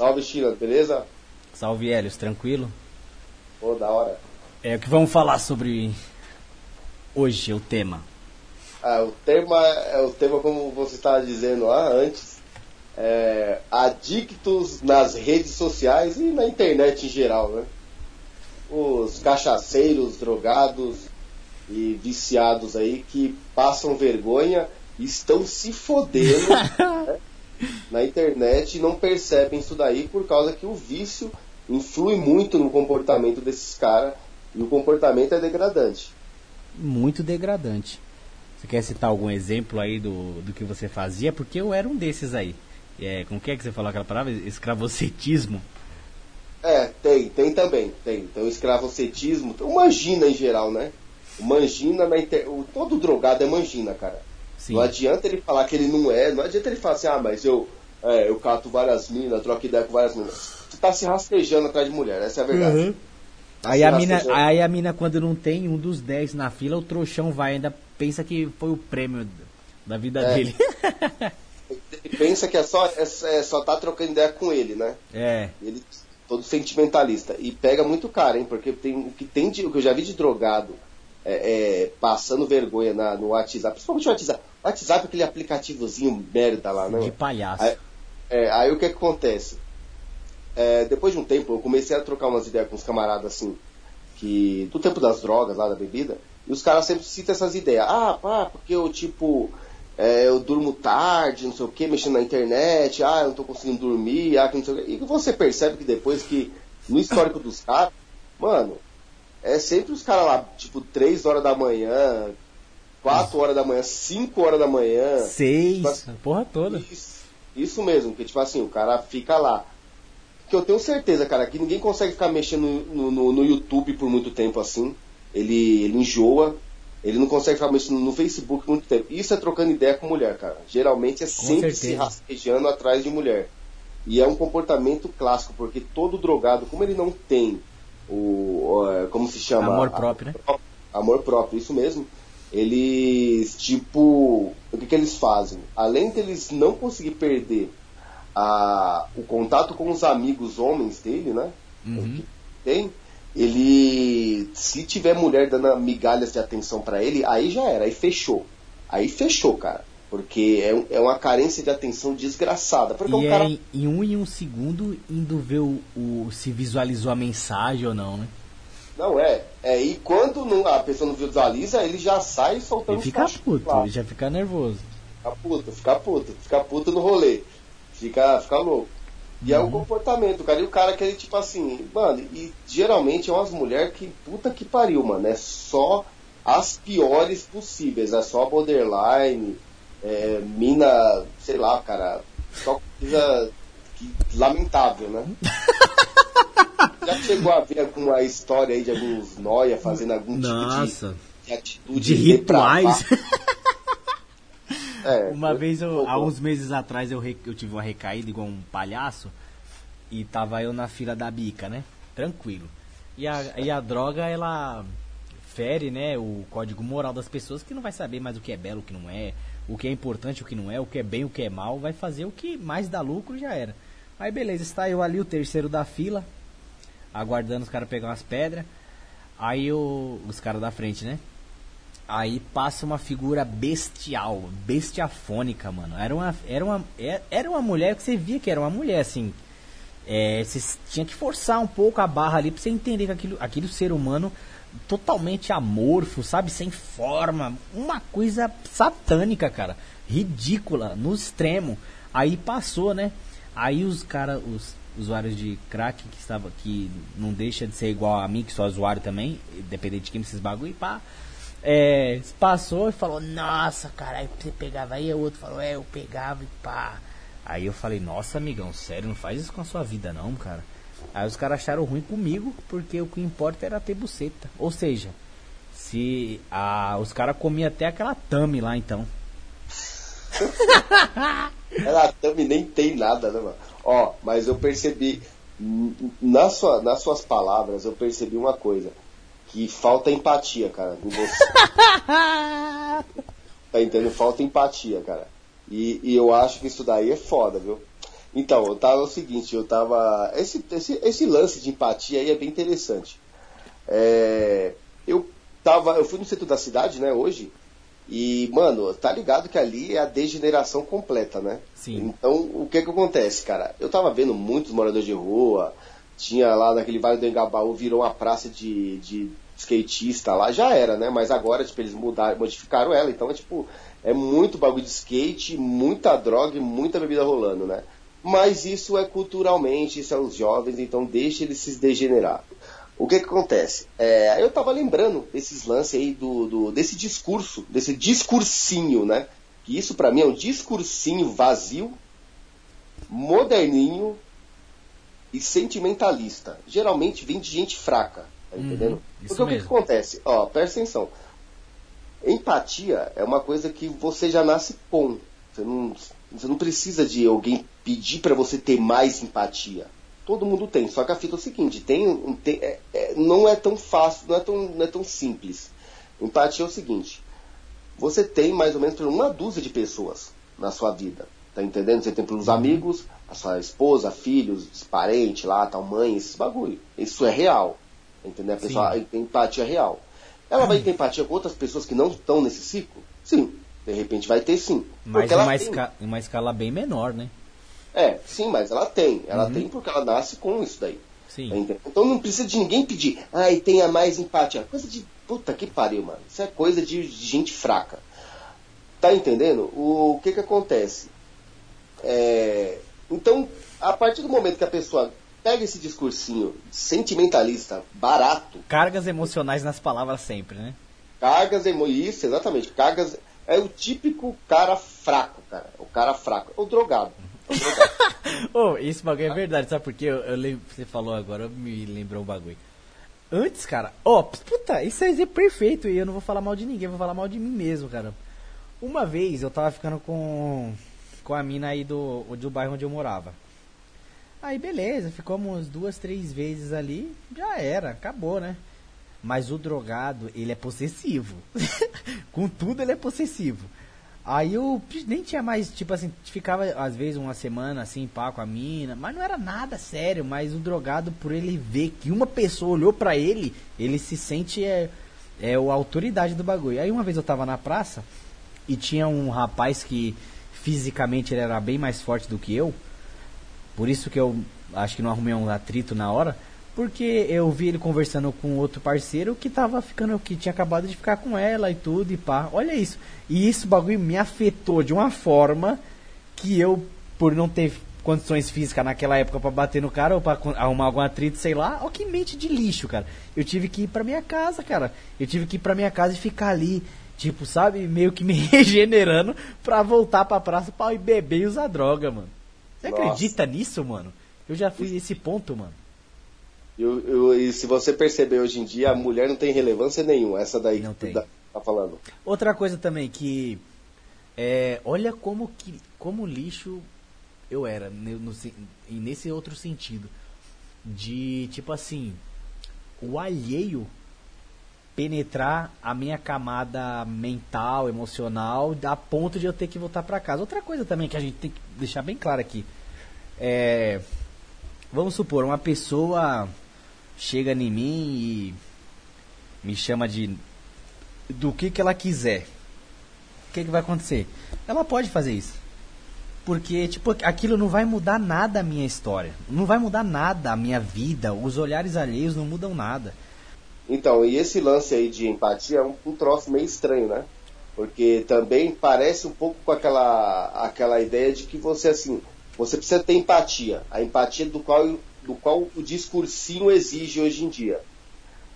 Salve, China, beleza? Salve, Helios, tranquilo? Pô, da hora. É o que vamos falar sobre hoje, o tema. Ah, o tema é o tema como você estava dizendo lá antes. É, adictos nas redes sociais e na internet em geral, né? Os cachaceiros, drogados e viciados aí que passam vergonha estão se fodendo né? Na internet e não percebem isso daí por causa que o vício influi muito no comportamento desses caras e o comportamento é degradante. Muito degradante. Você quer citar algum exemplo aí do, do que você fazia? Porque eu era um desses aí. É, como que é que você falou aquela palavra? Escravocetismo? É, tem, tem também, tem. Então, escravocetismo, o mangina em geral, né? O mangina na inter... o, todo drogado é mangina, cara. Sim. Não adianta ele falar que ele não é, não adianta ele falar assim, ah, mas eu, é, eu cato várias minas, troco ideia com várias minas. Tu tá se rastejando atrás de mulher, essa é a verdade. Uhum. Tá aí, a mina, aí a mina, quando não tem um dos 10 na fila, o trouxão vai ainda pensa que foi o prêmio da vida é. dele. ele pensa que é só, é, é, só tá trocando ideia com ele, né? É. Ele todo sentimentalista. E pega muito cara, hein? Porque tem, o que tem de, o que eu já vi de drogado é, é, passando vergonha na, no WhatsApp, principalmente o WhatsApp. O WhatsApp é aquele aplicativozinho merda lá, né? De palhaço. Aí, é, aí o que, que acontece? É, depois de um tempo, eu comecei a trocar umas ideias com os camaradas assim, que do tempo das drogas lá, da bebida, e os caras sempre citam essas ideias. Ah, pá, porque eu, tipo, é, eu durmo tarde, não sei o que, mexendo na internet, ah, eu não tô conseguindo dormir, ah, que não sei o que. E você percebe que depois que, no histórico dos caras, mano, é sempre os caras lá, tipo, 3 horas da manhã, 4 horas da manhã, 5 horas da manhã. 6, tipo assim, porra toda. Isso, isso mesmo, que tipo assim, o cara fica lá. Que eu tenho certeza, cara, que ninguém consegue ficar mexendo no, no, no YouTube por muito tempo assim. Ele, ele enjoa, ele não consegue ficar mexendo no Facebook muito tempo. Isso é trocando ideia com mulher, cara. Geralmente é com sempre certeza. se rastejando atrás de mulher. E é um comportamento clássico, porque todo drogado, como ele não tem o, o como se chama? Amor próprio, né? Amor próprio, isso mesmo. Eles, tipo, o que, que eles fazem? Além deles não conseguir perder a, o contato com os amigos homens dele, né? Uhum. Tem, ele, se tiver mulher dando migalhas de atenção para ele, aí já era, aí fechou. Aí fechou, cara. Porque é, é uma carência de atenção desgraçada. Porque e é cara... em um em um segundo indo ver o, o, se visualizou a mensagem ou não, né? Não, é. é e quando não, a pessoa não visualiza, ele já sai soltando Ele fica puto, ele já fica nervoso. Fica puto, fica puto, fica puto no rolê. Fica, fica louco. E uhum. é o comportamento, cara. E o cara que ele, tipo assim, mano, e geralmente é umas mulheres que, puta que pariu, mano. É só as piores possíveis. É só borderline, é, mina, sei lá, cara, só coisa que, lamentável, né? Já chegou a ver alguma história aí de alguns noia fazendo algum Nossa. tipo de, de atitude de rituais? é, uma vez, eu, há uns meses atrás, eu, eu tive uma recaída igual um palhaço e tava eu na fila da bica, né? Tranquilo. E a, e a droga, ela fere, né, o código moral das pessoas que não vai saber mais o que é belo, o que não é, o que é importante, o que não é, o que é bem, o que é mal, vai fazer o que mais dá lucro já era. Aí beleza, está eu ali, o terceiro da fila, aguardando os caras pegar umas pedras. Aí o, os caras da frente, né? Aí passa uma figura bestial, bestiafônica, mano. Era uma, era uma, é, era uma mulher que você via que era uma mulher, assim. É, você tinha que forçar um pouco a barra ali pra você entender que aquilo, aquele ser humano totalmente amorfo, sabe? Sem forma. Uma coisa satânica, cara. Ridícula, no extremo. Aí passou, né? Aí os caras, os usuários de crack que estava que não deixa de ser igual a mim, que sou usuário também, dependente de quem esses bagulho, e pá. É, passou e falou, nossa, caralho, você pegava aí, o outro falou, é, eu pegava e pá. Aí eu falei, nossa amigão, sério, não faz isso com a sua vida não, cara. Aí os caras acharam ruim comigo, porque o que importa era ter buceta. Ou seja, se a, os caras comiam até aquela tame lá então. Ela tame nem tem nada, né, mano? Ó, mas eu percebi, na sua, nas suas palavras, eu percebi uma coisa. Que falta empatia, cara, em você. tá entendendo? Falta empatia, cara. E, e, eu acho que isso daí é foda, viu? Então, eu tava o seguinte, eu tava. Esse, esse, esse lance de empatia aí é bem interessante. É, eu tava. Eu fui no centro da cidade, né, hoje, e, mano, tá ligado que ali é a degeneração completa, né? Sim. Então, o que que acontece, cara? Eu tava vendo muitos moradores de rua, tinha lá naquele Vale do Engabaú, virou uma praça de, de skatista lá, já era, né? Mas agora, tipo, eles mudaram, modificaram ela, então é tipo, é muito bagulho de skate, muita droga e muita bebida rolando, né? Mas isso é culturalmente, isso é os jovens, então deixa eles se degenerar. O que que acontece? É, eu tava lembrando desses lances aí, do, do, desse discurso, desse discursinho, né? Que isso para mim é um discursinho vazio, moderninho e sentimentalista. Geralmente vem de gente fraca, tá Uhum, entendendo? Porque o que, que mesmo. acontece? Ó, presta atenção. Empatia é uma coisa que você já nasce com. Você não, você não precisa de alguém pedir para você ter mais empatia. Todo mundo tem. Só que a fita é o seguinte: tem, um- tem- é- é- não é tão fácil, não é tão, não é tão simples. Empatia é o seguinte: você tem mais ou menos por uma dúzia de pessoas na sua vida. Tá entendendo? Você tem pelos amigos, a sua esposa, filhos, parente lá, tal, mãe, esses bagulho. Isso é real. Tá entendendo? A pessoa Sim. tem empatia real. Ela vai ter empatia com outras pessoas que não estão nesse ciclo? Sim. De repente vai ter sim. Mas em uma, esca- em uma escala bem menor, né? É, sim, mas ela tem. Ela Uhum. tem porque ela nasce com isso daí. Sim. Tá? Então não precisa de ninguém pedir, ai, tenha mais empatia. Coisa de. Puta que pariu, mano. Isso é coisa de, gente fraca. Tá entendendo? O, que que acontece? É, então, a partir do momento que a pessoa pega esse discursinho sentimentalista, barato, Cargas emocionais nas palavras sempre, né? cargas emo... isso, exatamente, cargas é o típico cara fraco, cara. O cara fraco, o drogado. O drogado. Ô, esse bagulho é verdade, sabe por quê? Eu, eu lembro, você falou agora, me lembrou um bagulho. Antes, cara, ó, puta, isso é perfeito e eu não vou falar mal de ninguém, vou falar mal de mim mesmo, cara. Uma vez eu tava ficando com, com a mina aí do, do bairro onde eu morava. Aí beleza, ficamos duas, três vezes ali, já era, acabou, né? Mas o drogado, ele é possessivo. com tudo ele é possessivo. Aí eu nem tinha mais, tipo assim, ficava às vezes uma semana assim, pá, com a mina, mas não era nada sério, mas o drogado, por ele ver que uma pessoa olhou pra ele, ele se sente é, é a autoridade do bagulho. Aí uma vez eu tava na praça e tinha um rapaz que fisicamente ele era bem mais forte do que eu, por isso que eu acho que não arrumei um atrito na hora, porque eu vi ele conversando com outro parceiro que tava ficando, que tinha acabado de ficar com ela e tudo e pá. Olha isso. E isso bagulho me afetou de uma forma que eu, por não ter condições físicas naquela época pra bater no cara ou pra con- arrumar algum atrito, sei lá, ó que mente de lixo, cara. Eu tive que ir pra minha casa, cara. Eu tive que ir pra minha casa e ficar ali, tipo, sabe, meio que me regenerando pra voltar pra praça pra ir beber e usar droga, mano. Você Nossa. acredita nisso, mano? Eu já fui esse ponto, mano. Eu- eu- e se você perceber hoje em dia, a mulher não tem relevância nenhuma. Essa daí Não que dá- tá falando. Outra coisa também que é, olha como que como lixo eu era no e nesse outro sentido de tipo assim o alheio penetrar a minha camada mental, emocional, a ponto de eu ter que voltar pra casa. Outra coisa também que a gente tem que deixar bem claro aqui é vamos supor uma pessoa chega em mim e me chama de do que, que ela quiser. O que, que vai acontecer? Ela pode fazer isso. Porque, tipo, aquilo não vai mudar nada a minha história. Não vai mudar nada a minha vida. Os olhares alheios não mudam nada. Então, e esse lance aí de empatia é um, um troço meio estranho, né? Porque também parece um pouco com aquela, aquela ideia de que você, assim, você precisa ter empatia. A empatia do qual, do qual o discursinho exige hoje em dia.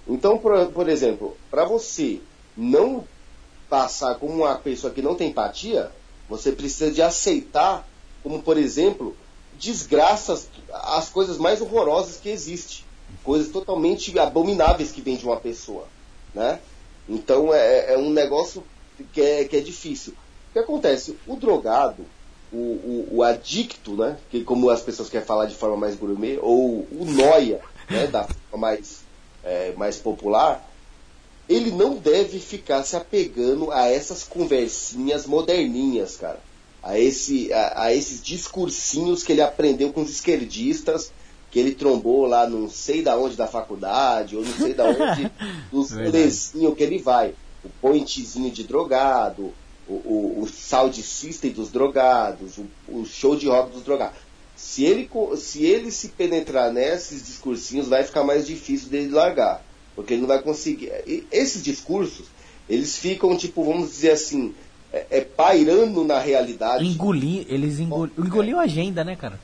Então, por, por exemplo, para você não passar como uma pessoa que não tem empatia, você precisa de aceitar, como por exemplo, desgraças, as coisas mais horrorosas que existem, coisas totalmente abomináveis que vêm de uma pessoa, né? Então é, é um negócio que é, que é difícil. O que acontece? O drogado, o, o, o adicto, né? Que como as pessoas querem falar de forma mais gourmet, ou o noia, né? Da forma mais, é, mais popular, ele não deve ficar se apegando a essas conversinhas moderninhas, cara. a, esse, a, a esses discursinhos que ele aprendeu com os esquerdistas, que ele trombou lá não sei da onde da faculdade, ou não sei da onde dos rolezinhos que ele vai. O pointzinho de drogado, o, o, o sound system dos drogados, o, o show de rock dos drogados. Se ele, se ele se penetrar nesses discursinhos, vai ficar mais difícil dele largar. Porque ele não vai conseguir. E esses discursos, eles ficam, tipo, vamos dizer assim, é, é pairando na realidade. Engolir, eles engol, engoliam a agenda, né, cara?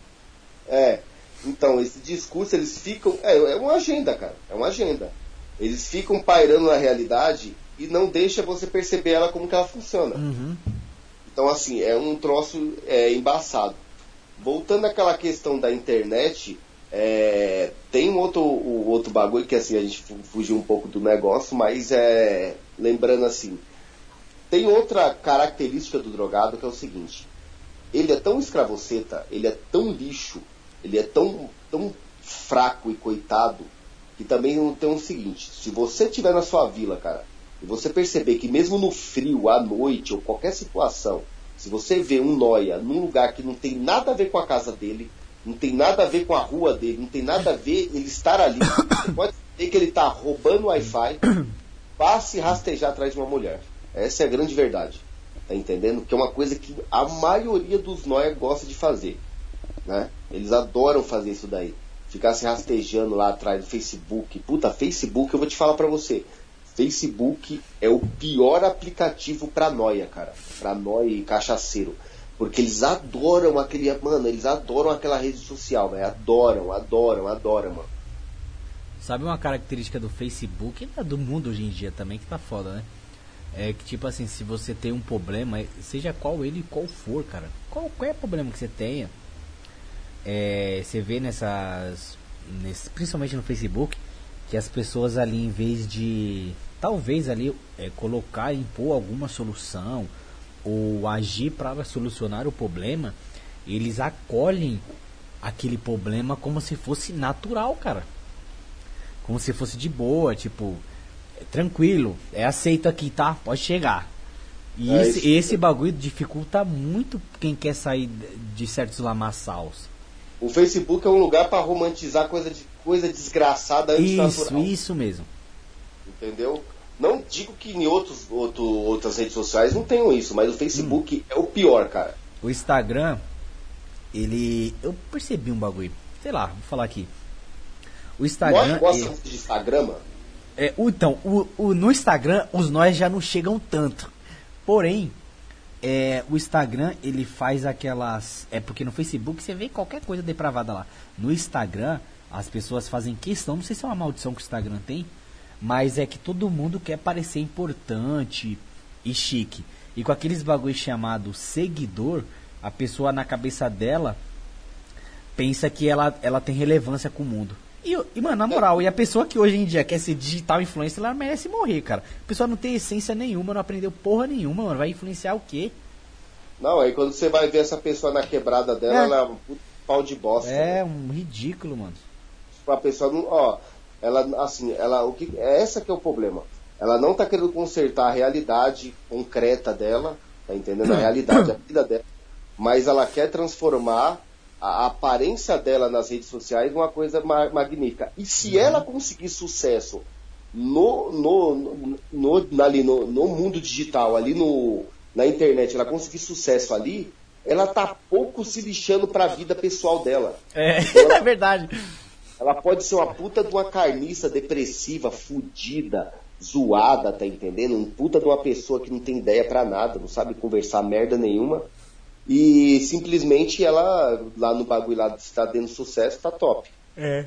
É. Então, esse discurso, eles ficam. É, é uma agenda, cara. É uma agenda. Eles ficam pairando na realidade e não deixa você perceber ela como que ela funciona. Uhum. Então, assim, é um troço é, embaçado. Voltando àquela questão da internet, é, tem um outro, um outro bagulho que assim, a gente fugiu um pouco do negócio, mas é. Lembrando assim, tem outra característica do drogado que é o seguinte: ele é tão escravoceta, ele é tão lixo, ele é tão, tão fraco e coitado, que também não tem o seguinte: se você estiver na sua vila, cara, e você perceber que mesmo no frio, à noite ou qualquer situação, se você vê um noia num lugar que não tem nada a ver com a casa dele, não tem nada a ver com a rua dele, não tem nada a ver ele estar ali, você pode ver que ele está roubando Wi-Fi, passe rastejar atrás de uma mulher. Essa é a grande verdade. Tá entendendo? Que é uma coisa que a maioria dos nóia gosta de fazer. Né? Eles adoram fazer isso daí. Ficar se rastejando lá atrás do Facebook. Puta, Facebook, eu vou te falar pra você. Facebook é o pior aplicativo pra noia, cara. Pra noia e cachaceiro. Porque eles adoram aquele. Mano, eles adoram aquela rede social, velho. Adoram, adoram, adoram, mano. Sabe uma característica do Facebook e do mundo hoje em dia também que tá foda, né? É que, tipo assim, se você tem um problema, seja qual ele qual for, cara, qualquer problema que você tenha, é, você vê nessas. Nesse, principalmente no Facebook, que as pessoas ali, em vez de talvez ali é, colocar, impor alguma solução ou agir para solucionar o problema, eles acolhem aquele problema como se fosse natural, cara. Como se fosse de boa, tipo, tranquilo, é aceito aqui, tá? Pode chegar. E é esse, esse bagulho dificulta muito quem quer sair de certos lamaçals. O Facebook é um lugar para romantizar coisa, de, coisa desgraçada antes Isso, natural. isso mesmo. Entendeu? Não digo que em outros, outro, outras redes sociais não tenham isso, mas o Facebook hum. é o pior, cara. O Instagram, ele. Eu percebi um bagulho. Sei lá, vou falar aqui. O Instagram. Nós gostamos ele... de Instagram, mano. É, então, o, o, no Instagram os nós já não chegam tanto. Porém, é, o Instagram ele faz aquelas. É porque no Facebook você vê qualquer coisa depravada lá. No Instagram, as pessoas fazem questão, não sei se é uma maldição que o Instagram tem, mas é que todo mundo quer parecer importante e chique. E com aqueles bagulho chamado seguidor, a pessoa na cabeça dela pensa que ela, ela tem relevância com o mundo. E, e, mano, na moral, e a pessoa que hoje em dia quer ser digital influencer, ela merece morrer, cara. A pessoa não tem essência nenhuma, não aprendeu porra nenhuma, mano. Vai influenciar o quê? Não, aí quando você vai ver essa pessoa na quebrada dela, é. ela é um pau de bosta. É, né? um ridículo, mano. Tipo, a pessoa não. Ó, ela, assim, ela. O que, é essa que é o problema. Ela não tá querendo consertar a realidade concreta dela, tá entendendo? A realidade, a vida dela. Mas ela quer transformar a aparência dela nas redes sociais uma coisa ma magnífica. E se uhum. ela conseguir sucesso no, no, no, no, ali no, no mundo digital, ali no, na internet, ela conseguir sucesso ali, ela tá pouco se lixando para a vida pessoal dela. É, ela, é verdade. Ela pode ser uma puta de uma carniça depressiva, fudida, zoada, tá entendendo? Um puta de uma pessoa que não tem ideia para nada, não sabe conversar merda nenhuma. E simplesmente ela, lá no bagulho lá, está dando sucesso, tá top. É.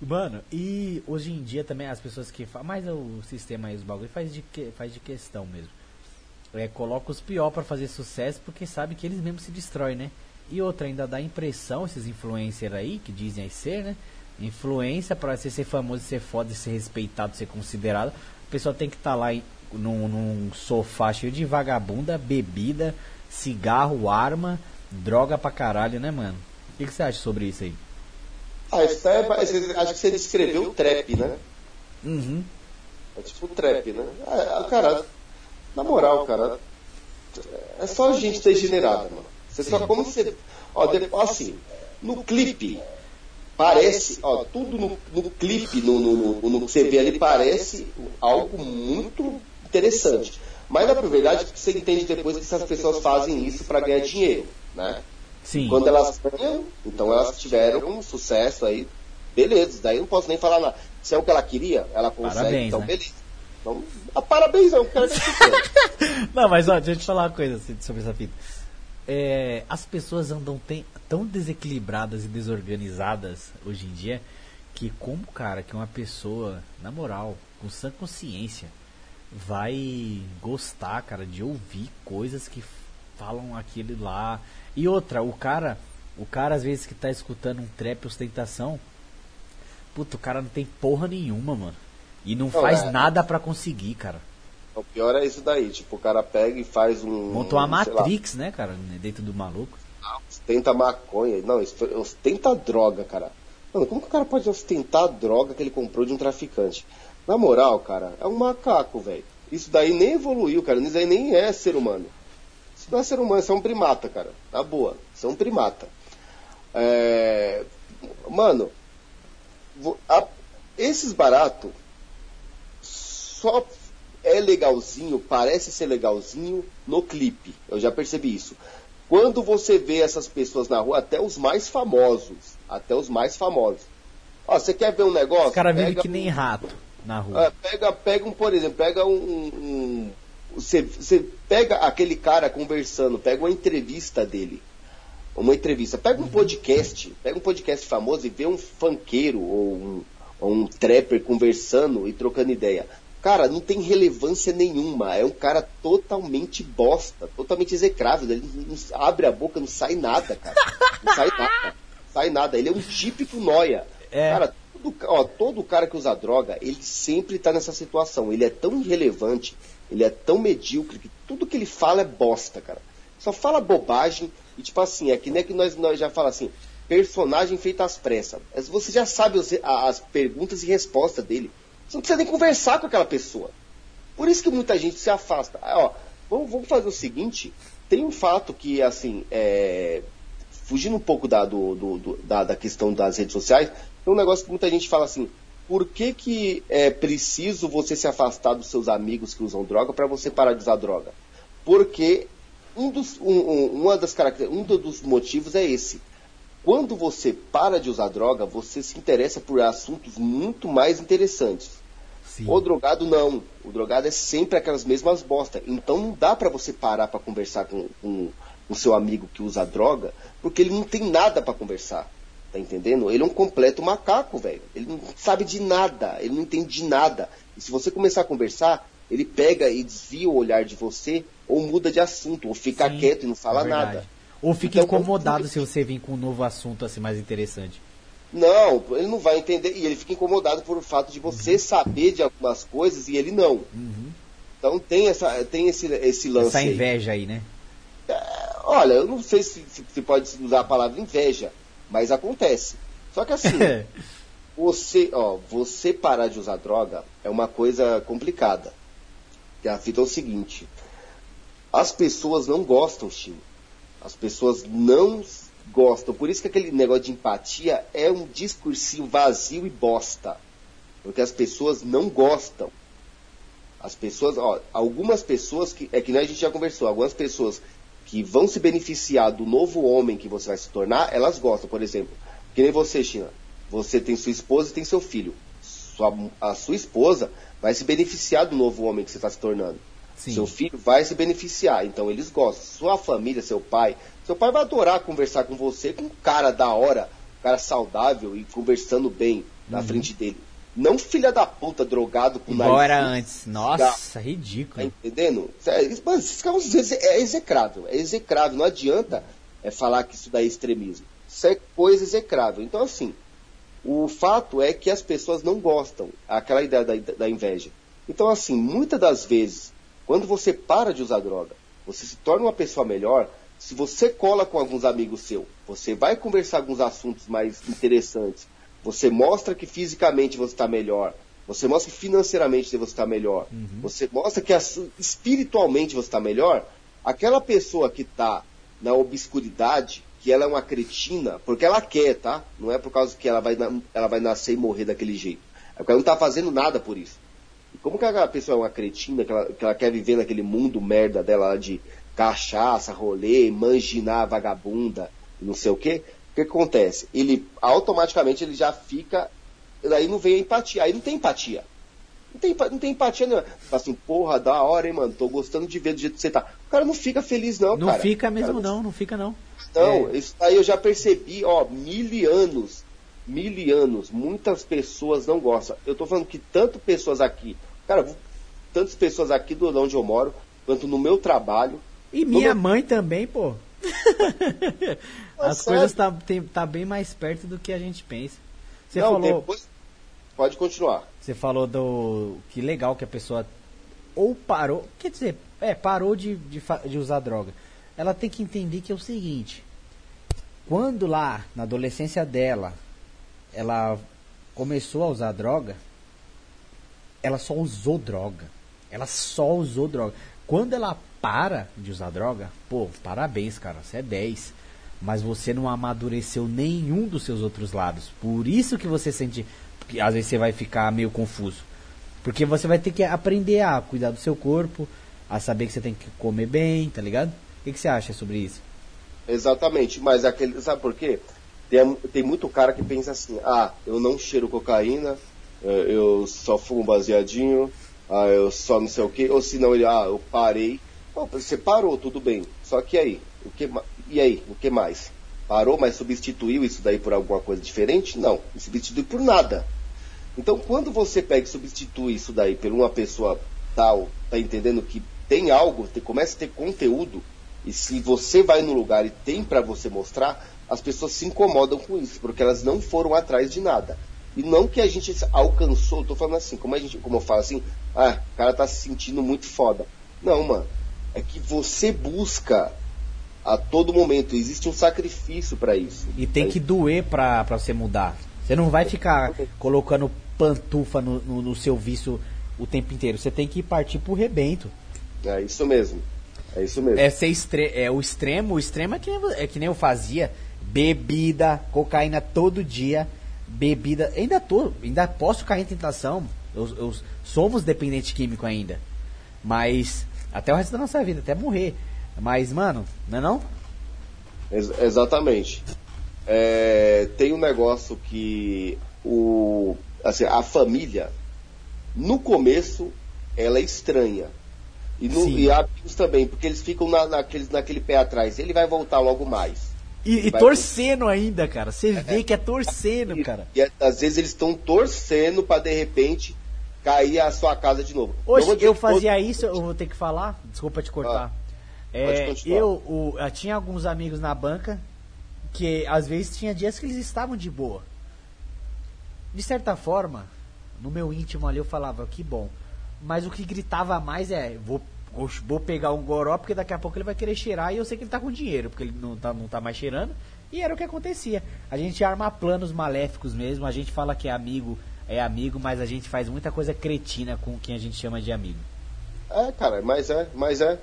Mano, e hoje em dia também as pessoas que fazem. Mas o sistema aí, os bagulho faz de, que, faz de questão mesmo. É, coloca os pior para fazer sucesso porque sabe que eles mesmos se destroem, né? E outra, ainda dá impressão, esses influencers aí, que dizem aí ser, né? Influência para você ser famoso, ser foda, ser respeitado, ser considerado. A pessoa tem que estar tá lá em, num, num sofá cheio de vagabunda, bebida, cigarro, arma, droga pra caralho, né, mano? O que, que você acha sobre isso aí? Ah, isso é, acho que você descreveu o trap, né? Uhum. É tipo o trap, né? Ah, cara, na moral, cara, é só gente degenerada, mano. Você só como você. Ó, depois, assim, no clipe, parece, ó, tudo no, no clipe, no, no, no, no que você vê ali, parece algo muito interessante. Mas na verdade você entende depois que essas pessoas fazem isso para ganhar dinheiro, né? Sim. Quando elas ganham, então elas tiveram um sucesso aí, beleza, daí eu não posso nem falar nada. Se é o que ela queria, ela consegue, Parabéns, então né? beleza. Então, ah, parabéns, eu quero que Não, mas ó, deixa eu te falar uma coisa sobre essa fita. É, as pessoas andam tem- tão desequilibradas e desorganizadas hoje em dia que como, cara, que uma pessoa, na moral, com sã consciência, vai gostar, cara, de ouvir coisas que falam aquele lá. E outra, o cara, o cara às vezes que tá escutando um trap ostentação, puta, o cara não tem porra nenhuma, mano. E não, Não, faz é. nada pra conseguir, cara. O pior é isso daí, tipo, o cara pega e faz um. Montou uma sei lá, Matrix, né, cara, dentro do maluco. ostenta maconha. Não, ostenta droga, cara. Mano, como que o cara pode ostentar a droga que ele comprou de um traficante? Na moral, cara, é um macaco, velho. Isso daí nem evoluiu, cara. Isso daí nem é ser humano. Isso não é ser humano, isso é um primata, cara. Na boa, isso é um primata. É... Mano, a- esses baratos só é legalzinho, parece ser legalzinho no clipe. Eu já percebi isso. Quando você vê essas pessoas na rua, até os mais famosos, até os mais famosos. Ó, você quer ver um negócio? Os caras vivem que nem rato na rua. pega, pega um, por exemplo, pega um. um- você, você pega aquele cara conversando, pega uma entrevista dele. Uma entrevista. Pega um podcast, pega um podcast famoso e vê um funkeiro ou um, ou um trapper conversando e trocando ideia. Cara, não tem relevância nenhuma. É um cara totalmente bosta, totalmente execrável. Ele não, abre a boca, não sai nada, cara. Não sai nada. Sai nada. Ele é um típico noia. É. Cara, todo, ó, todo cara que usa droga, ele sempre tá nessa situação. Ele é tão irrelevante, ele é tão medíocre que tudo que ele fala é bosta, cara. Só fala bobagem e tipo assim, é que nem que nós, nós já fala assim, personagem feito às pressas. Mas Você já sabe as perguntas e respostas dele. Você não precisa nem conversar com aquela pessoa. Por isso que muita gente se afasta. Ah, ó, vamos, vamos fazer o seguinte, tem um fato que, assim, é, fugindo um pouco da, do- do- da, da questão das redes sociais, tem um negócio que muita gente fala assim, por que, que é preciso você se afastar dos seus amigos que usam droga para você parar de usar droga? Porque um dos, um, um- uma das um do- dos motivos é esse. Quando você para de usar droga, você se interessa por assuntos muito mais interessantes. Sim. O drogado não. O drogado é sempre aquelas mesmas bosta. Então não dá pra você parar pra conversar com, com o seu amigo que usa droga, porque ele não tem nada pra conversar. Tá entendendo? Ele é um completo macaco, velho. Ele não sabe de nada, ele não entende de nada. E se você começar a conversar, ele pega e desvia o olhar de você, ou muda de assunto, ou fica Sim, quieto e não fala é nada. Ou fica Então, incomodado se você vir com um novo assunto assim mais interessante. Não, ele não vai entender. E ele fica incomodado por o fato de você saber de algumas coisas e ele não. Uhum. Então tem, essa, tem esse, esse lance. Essa aí. inveja aí, né? Olha, eu não sei se, se, se pode usar a palavra inveja, mas acontece. Só que assim, você, ó, você parar de usar droga é uma coisa complicada. E a fita é o seguinte: as pessoas não gostam, Chico. As pessoas não gostam. Por isso que aquele negócio de empatia é um discursinho vazio e bosta. Porque as pessoas não gostam. As pessoas, ó, algumas pessoas que. É que nem a gente já conversou, algumas pessoas que vão se beneficiar do novo homem que você vai se tornar, elas gostam. Por exemplo, que nem você, China. Você tem sua esposa e tem seu filho. Sua, a sua esposa vai se beneficiar do novo homem que você está se tornando. Sim. Seu filho vai se beneficiar, então eles gostam. Sua família, seu pai, seu pai vai adorar conversar com você, com um cara da hora, um cara saudável e conversando bem na frente dele. Não filha da puta, drogado com nariz sujo, antes. Nossa, Tá ridículo. entendendo? É, Mano, esses caras é execrável, é execrável. Não adianta é, falar que isso daí é extremismo. Isso é coisa execrável. Então, assim, o fato é que as pessoas não gostam. Aquela ideia da, da inveja. Então, assim, muitas das vezes, quando você para de usar droga, você se torna uma pessoa melhor. Se você cola com alguns amigos seus, você vai conversar alguns assuntos mais interessantes. Você mostra que fisicamente você está melhor. Você mostra que financeiramente você está melhor. Você mostra que espiritualmente você está melhor. Aquela pessoa que está na obscuridade que ela é uma cretina, porque ela quer, tá? Não é por causa que ela vai, ela vai nascer e morrer daquele jeito. É porque ela não tá fazendo nada por isso. Como que a pessoa é uma cretina, que ela, que ela quer viver naquele mundo merda dela de cachaça, rolê, manginar, vagabunda, não sei o quê, o que acontece? Ele automaticamente ele já fica. Daí não vem a empatia. Aí não tem empatia. Não tem, não tem empatia nenhuma. Fala assim, porra, da hora, hein, mano? Tô gostando de ver do jeito que você tá. O cara não fica feliz, não, não cara. Não fica mesmo, não, não, não fica, não. Não, é. isso aí eu já percebi, ó, mil anos. Mil anos. Muitas pessoas não gostam. Eu tô falando que tanto pessoas aqui, cara, tantas pessoas aqui do onde eu moro, quanto no meu trabalho. E minha meu... mãe também, pô. As coisas tá, tem, tá bem mais perto do que a gente pensa. Você não, falou. Depois... Pode continuar. Você falou do. Que legal que a pessoa ou parou. Quer dizer, é, parou de, de, de usar droga. Ela tem que entender que é o seguinte. Quando lá, na adolescência dela, ela começou a usar droga, ela só usou droga. Ela só usou droga. Quando ela para de usar droga, pô, parabéns, cara, você é 10. Mas você não amadureceu nenhum dos seus outros lados. Por isso que você sente que às vezes você vai ficar meio confuso. Porque você vai ter que aprender a cuidar do seu corpo, a saber que você tem que comer bem, tá ligado? O que, que você acha sobre isso? Exatamente, mas aquele. Sabe por quê? Tem, tem muito cara que pensa assim, ah, eu não cheiro cocaína, eu só fumo baseadinho, ah, eu só não sei o quê, ou se não, ele, ah, eu parei. Bom, você parou, tudo bem. Só que aí, o que, e aí, o que mais? Parou, mas substituiu isso daí por alguma coisa diferente? Não, não substitui por nada. Então, quando você pega e substitui isso daí por uma pessoa tal, tá entendendo que tem algo, te, começa a ter conteúdo, e se você vai no lugar e tem para você mostrar, as pessoas se incomodam com isso, porque elas não foram atrás de nada. E não que a gente alcançou, tô falando assim, como a gente, como eu falo assim, ah, o cara tá se sentindo muito foda. Não, mano. É que você busca a todo momento, existe um sacrifício para isso. E tem que doer para você mudar. Você não vai ficar colocando pantufa no, no, no, seu vício o tempo inteiro. Você tem que partir pro rebento. É isso mesmo. É isso mesmo. É, ser estre é o extremo. O extremo é que, nem, é que nem eu fazia. Bebida, cocaína todo dia. Bebida. Ainda tô. Ainda posso cair em tentação. Eu, eu, somos dependente químico ainda. Mas. Até o resto da nossa vida, até morrer. Mas, mano, não é não? Ex exatamente. É, tem um negócio que o, assim, a família, no começo, ela é estranha. E, no, e amigos também, porque eles ficam na, naquele, naquele pé atrás. Ele vai voltar logo mais. E, e torcendo ainda, cara. Você é, vê que é torcendo, e, cara. E às vezes eles estão torcendo para de repente cair a sua casa de novo. Hoje eu fazia isso, eu vou ter que falar. Desculpa te cortar. Ah, é, eu, o, eu tinha alguns amigos na banca que às vezes tinha dias que eles estavam de boa. De certa forma, no meu íntimo ali eu falava, que bom. Mas o que gritava mais é, vou, vou pegar um goró porque daqui a pouco ele vai querer cheirar e eu sei que ele tá com dinheiro, porque ele não tá, não tá mais cheirando. E era o que acontecia. A gente arma planos maléficos mesmo, a gente fala que é amigo, é amigo, mas a gente faz muita coisa cretina com quem a gente chama de amigo. É, cara, mas é, mas é.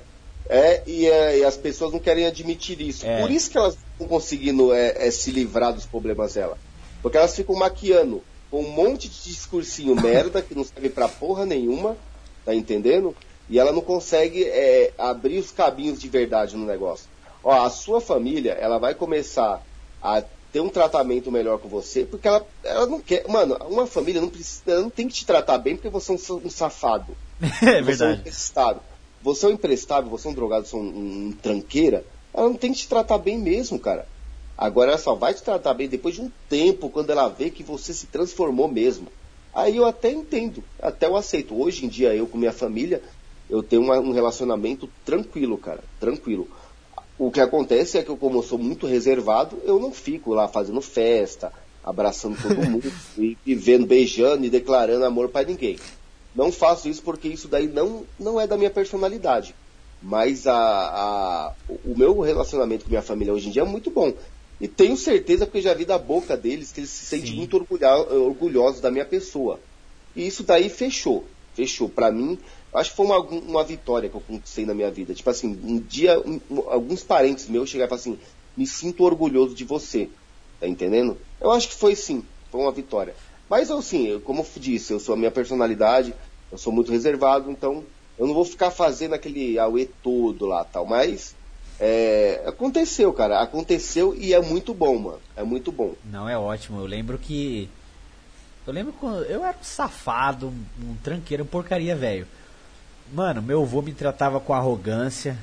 É, e, é, e as pessoas não querem admitir isso. É. Por isso que elas não estão conseguindo é, é, se livrar dos problemas dela. Porque elas ficam maquiando com um monte de discursinho merda que não serve pra porra nenhuma, tá entendendo? E ela não consegue é, abrir os caminhos de verdade no negócio. Ó, a sua família, ela vai começar a ter um tratamento melhor com você, porque ela, ela não quer. Mano, uma família não, precisa, não tem que te tratar bem porque você é um, safado. É verdade. Você é um você é um emprestável, você é um drogado, você é um, um, um tranqueira, ela não tem que te tratar bem mesmo, cara. Agora ela só vai te tratar bem depois de um tempo, quando ela vê que você se transformou mesmo. Aí eu até entendo, até eu aceito. Hoje em dia, eu com minha família, eu tenho uma, um relacionamento tranquilo, cara, tranquilo. O que acontece é que eu, como eu sou muito reservado, eu não fico lá fazendo festa, abraçando todo mundo, e, e vendo, beijando e declarando amor para ninguém. Não faço isso porque isso daí não, não é da minha personalidade. Mas a, a, o meu relacionamento com minha família hoje em dia é muito bom. E tenho certeza, porque já vi da boca deles, que eles se sentem Sim. muito orgulhosos da minha pessoa. E isso daí fechou. Fechou. Para mim, acho que foi uma, uma vitória que eu conquistei na minha vida. Tipo assim, um dia, um, alguns parentes meus chegaram e falaram assim: me sinto orgulhoso de você. Tá entendendo? Eu acho que foi sim, foi uma vitória. Mas eu sim, como eu disse, eu sou a minha personalidade, eu sou muito reservado, então eu não vou ficar fazendo aquele auê todo lá tal. Mas é, aconteceu, cara. Aconteceu e é muito bom, mano. É muito bom. Não, é ótimo. Eu lembro que. Eu lembro quando. Eu era um safado, um tranqueiro, um porcaria, velho. Mano, meu avô me tratava com arrogância.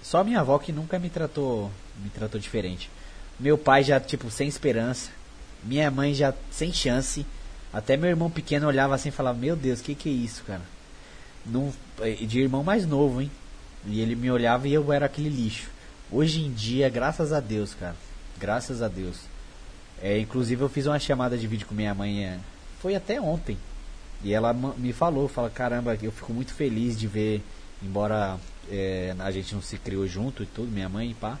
Só minha avó que nunca me tratou. Me tratou diferente. Meu pai já, tipo, sem esperança. Minha mãe já sem chance. Até meu irmão pequeno olhava assim e falava: Meu Deus, que que é isso, cara? Num, de irmão mais novo, hein? E ele me olhava e eu era aquele lixo. Hoje em dia, graças a Deus, cara. Graças a Deus. É, inclusive eu fiz uma chamada de vídeo com minha mãe. Foi até ontem. E ela me falou, fala, caramba, eu fico muito feliz de ver, embora é, a gente não se criou junto e tudo, minha mãe e pá.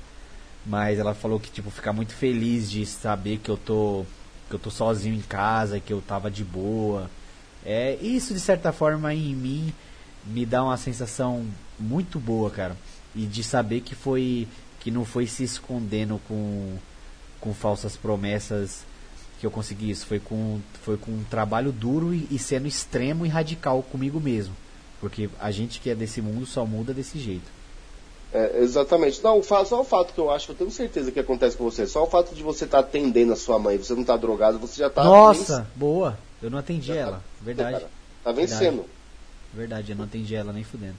Mas ela falou que tipo ficar muito feliz de saber que eu tô que eu tô sozinho em casa, que eu tava de boa. É, isso de certa forma em mim me dá uma sensação muito boa, cara. E de saber que foi que não foi se escondendo com com falsas promessas que eu consegui isso. Foi com foi com um trabalho duro e, e sendo extremo e radical comigo mesmo. Porque a gente que é desse mundo só muda desse jeito. É, exatamente. Não, só o fato que eu acho, eu tenho certeza que acontece com você, só o fato de você estar tá atendendo a sua mãe, você não está drogado, você já está. Nossa, boa! Eu não atendi tá ela, tá, verdade. Cara, tá vencendo. Verdade. verdade, eu não atendi ela nem fudendo.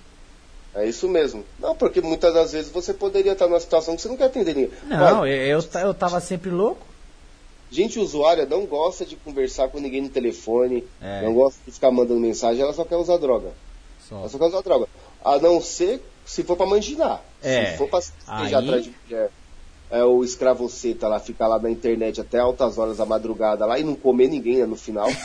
É isso mesmo. Não, porque muitas das vezes você poderia estar numa situação que você não quer atender ninguém. Não, Olha, eu, eu, eu tava sempre louco. Gente usuária não gosta de conversar com ninguém no telefone, é. não gosta de ficar mandando mensagem, ela só quer usar droga. Só. Ela só quer usar droga. A não ser se for para mandinar. É. Se for para Aí... atrás de mulher, é o escravoceta lá, ficar lá na internet até altas horas da madrugada lá e não comer ninguém né, no final.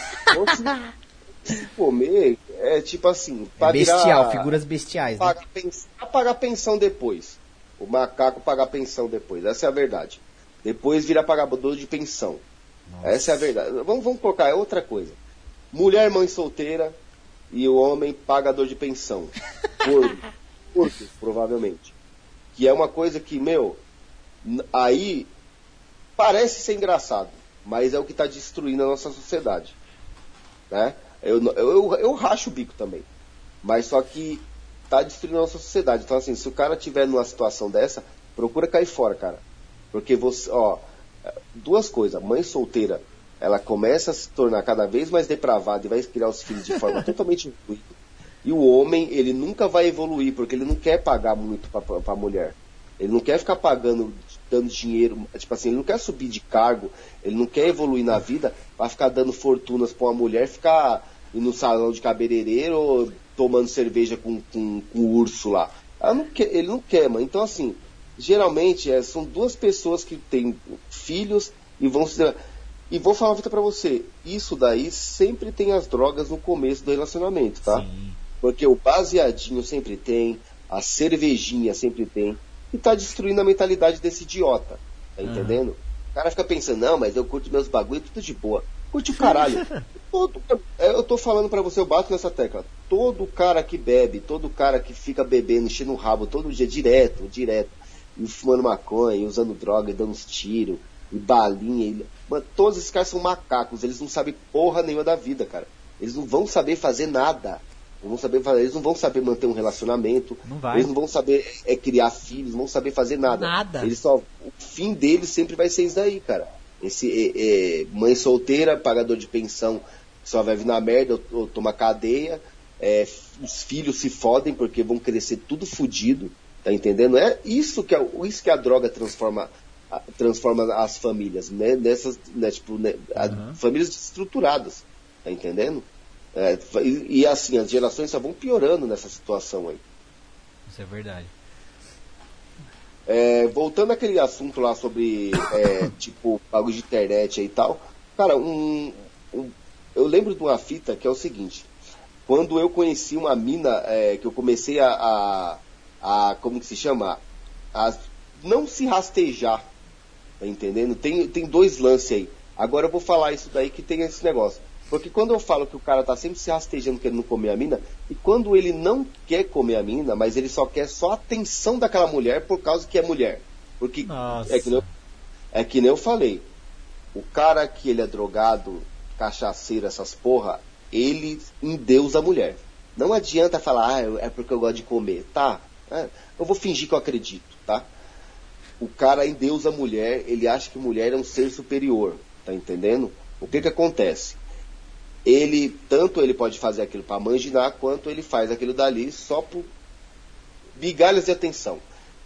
Se, se, comer, é tipo assim. É bestial, virar, virar, bestiais. Pagar, né? pens, pagar pensão depois. O macaco pagar pensão depois. Essa é a verdade. Depois vira pagador de pensão. Nossa. Essa é a verdade. Vamos, vamos colocar, é outra coisa. Mulher, mãe solteira e o homem pagador de pensão. Gordo curto, provavelmente. Que é uma coisa que, meu, aí parece ser engraçado, mas é o que está destruindo a nossa sociedade. Né? Eu, eu, eu, eu racho o bico também. Mas só que está destruindo a nossa sociedade. Então, assim, se o cara tiver numa situação dessa, procura cair fora, cara. Porque você, ó, duas coisas. Mãe solteira, ela começa a se tornar cada vez mais depravada e vai criar os filhos de forma totalmente ruim. E o homem, ele nunca vai evoluir, porque ele não quer pagar muito para a mulher. Ele não quer ficar pagando, dando dinheiro, tipo assim, ele não quer subir de cargo, ele não quer evoluir na vida para ficar dando fortunas para uma mulher, ficar no salão de cabeleireiro ou tomando cerveja com, com, com o urso lá. Não quer, ele não quer, mano. Então, assim, geralmente é, são duas pessoas que têm filhos e vão se. E vou falar uma coisa pra você: isso daí sempre tem as drogas no começo do relacionamento, tá? Sim. Porque o baseadinho sempre tem, a cervejinha sempre tem, e tá destruindo a mentalidade desse idiota. Tá uhum. entendendo? O cara fica pensando, não, mas eu curto meus bagulho, tudo de boa. Curte o caralho. todo, é, eu tô falando para você, eu bato nessa tecla. Todo cara que bebe, todo cara que fica bebendo, enchendo o rabo todo dia, direto, direto, e fumando maconha, e usando droga, e dando uns tiros, e balinha. E... Mano, todos esses caras são macacos, eles não sabem porra nenhuma da vida, cara. Eles não vão saber fazer nada. Não vão saber eles não vão saber manter um relacionamento. Não vai. Eles não vão saber é, criar filhos, não vão saber fazer nada. Nada. Eles só, o fim deles sempre vai ser isso daí, cara. Esse é, é, mãe solteira, pagador de pensão, só vai vir na merda ou, ou toma cadeia. É, os filhos se fodem porque vão crescer tudo fodido, tá entendendo? É isso que, é, isso que a droga transforma transforma as famílias, né? Nessas, né, tipo, né, uhum. famílias estruturadas, tá entendendo? É, e, e, assim, as gerações só vão piorando nessa situação aí. Isso é verdade. É, voltando àquele assunto lá sobre, é, tipo, bagulho de internet e tal, cara, um, um, eu lembro de uma fita que é o seguinte, quando eu conheci uma mina, é, que eu comecei a, a, a, como que se chama? A não se rastejar, tá entendendo? Tem, tem dois lances aí. Agora eu vou falar isso daí que tem esse negócio Porque quando eu falo que o cara tá sempre se rastejando querendo comer a mina, e quando ele não quer comer a mina, mas ele só quer só a atenção daquela mulher por causa que é mulher. Porque Nossa. é que, nem eu, é que nem eu falei. O cara que ele é drogado, cachaceiro, essas porra, ele endeusa a mulher. Não adianta falar, ah, é porque eu gosto de comer. Tá, eu vou fingir que eu acredito, tá? O cara endeusa a mulher, ele acha que mulher é um ser superior, tá entendendo? O que que acontece? Ele, tanto ele pode fazer aquilo para manginar, quanto ele faz aquilo dali só por migalhas de atenção.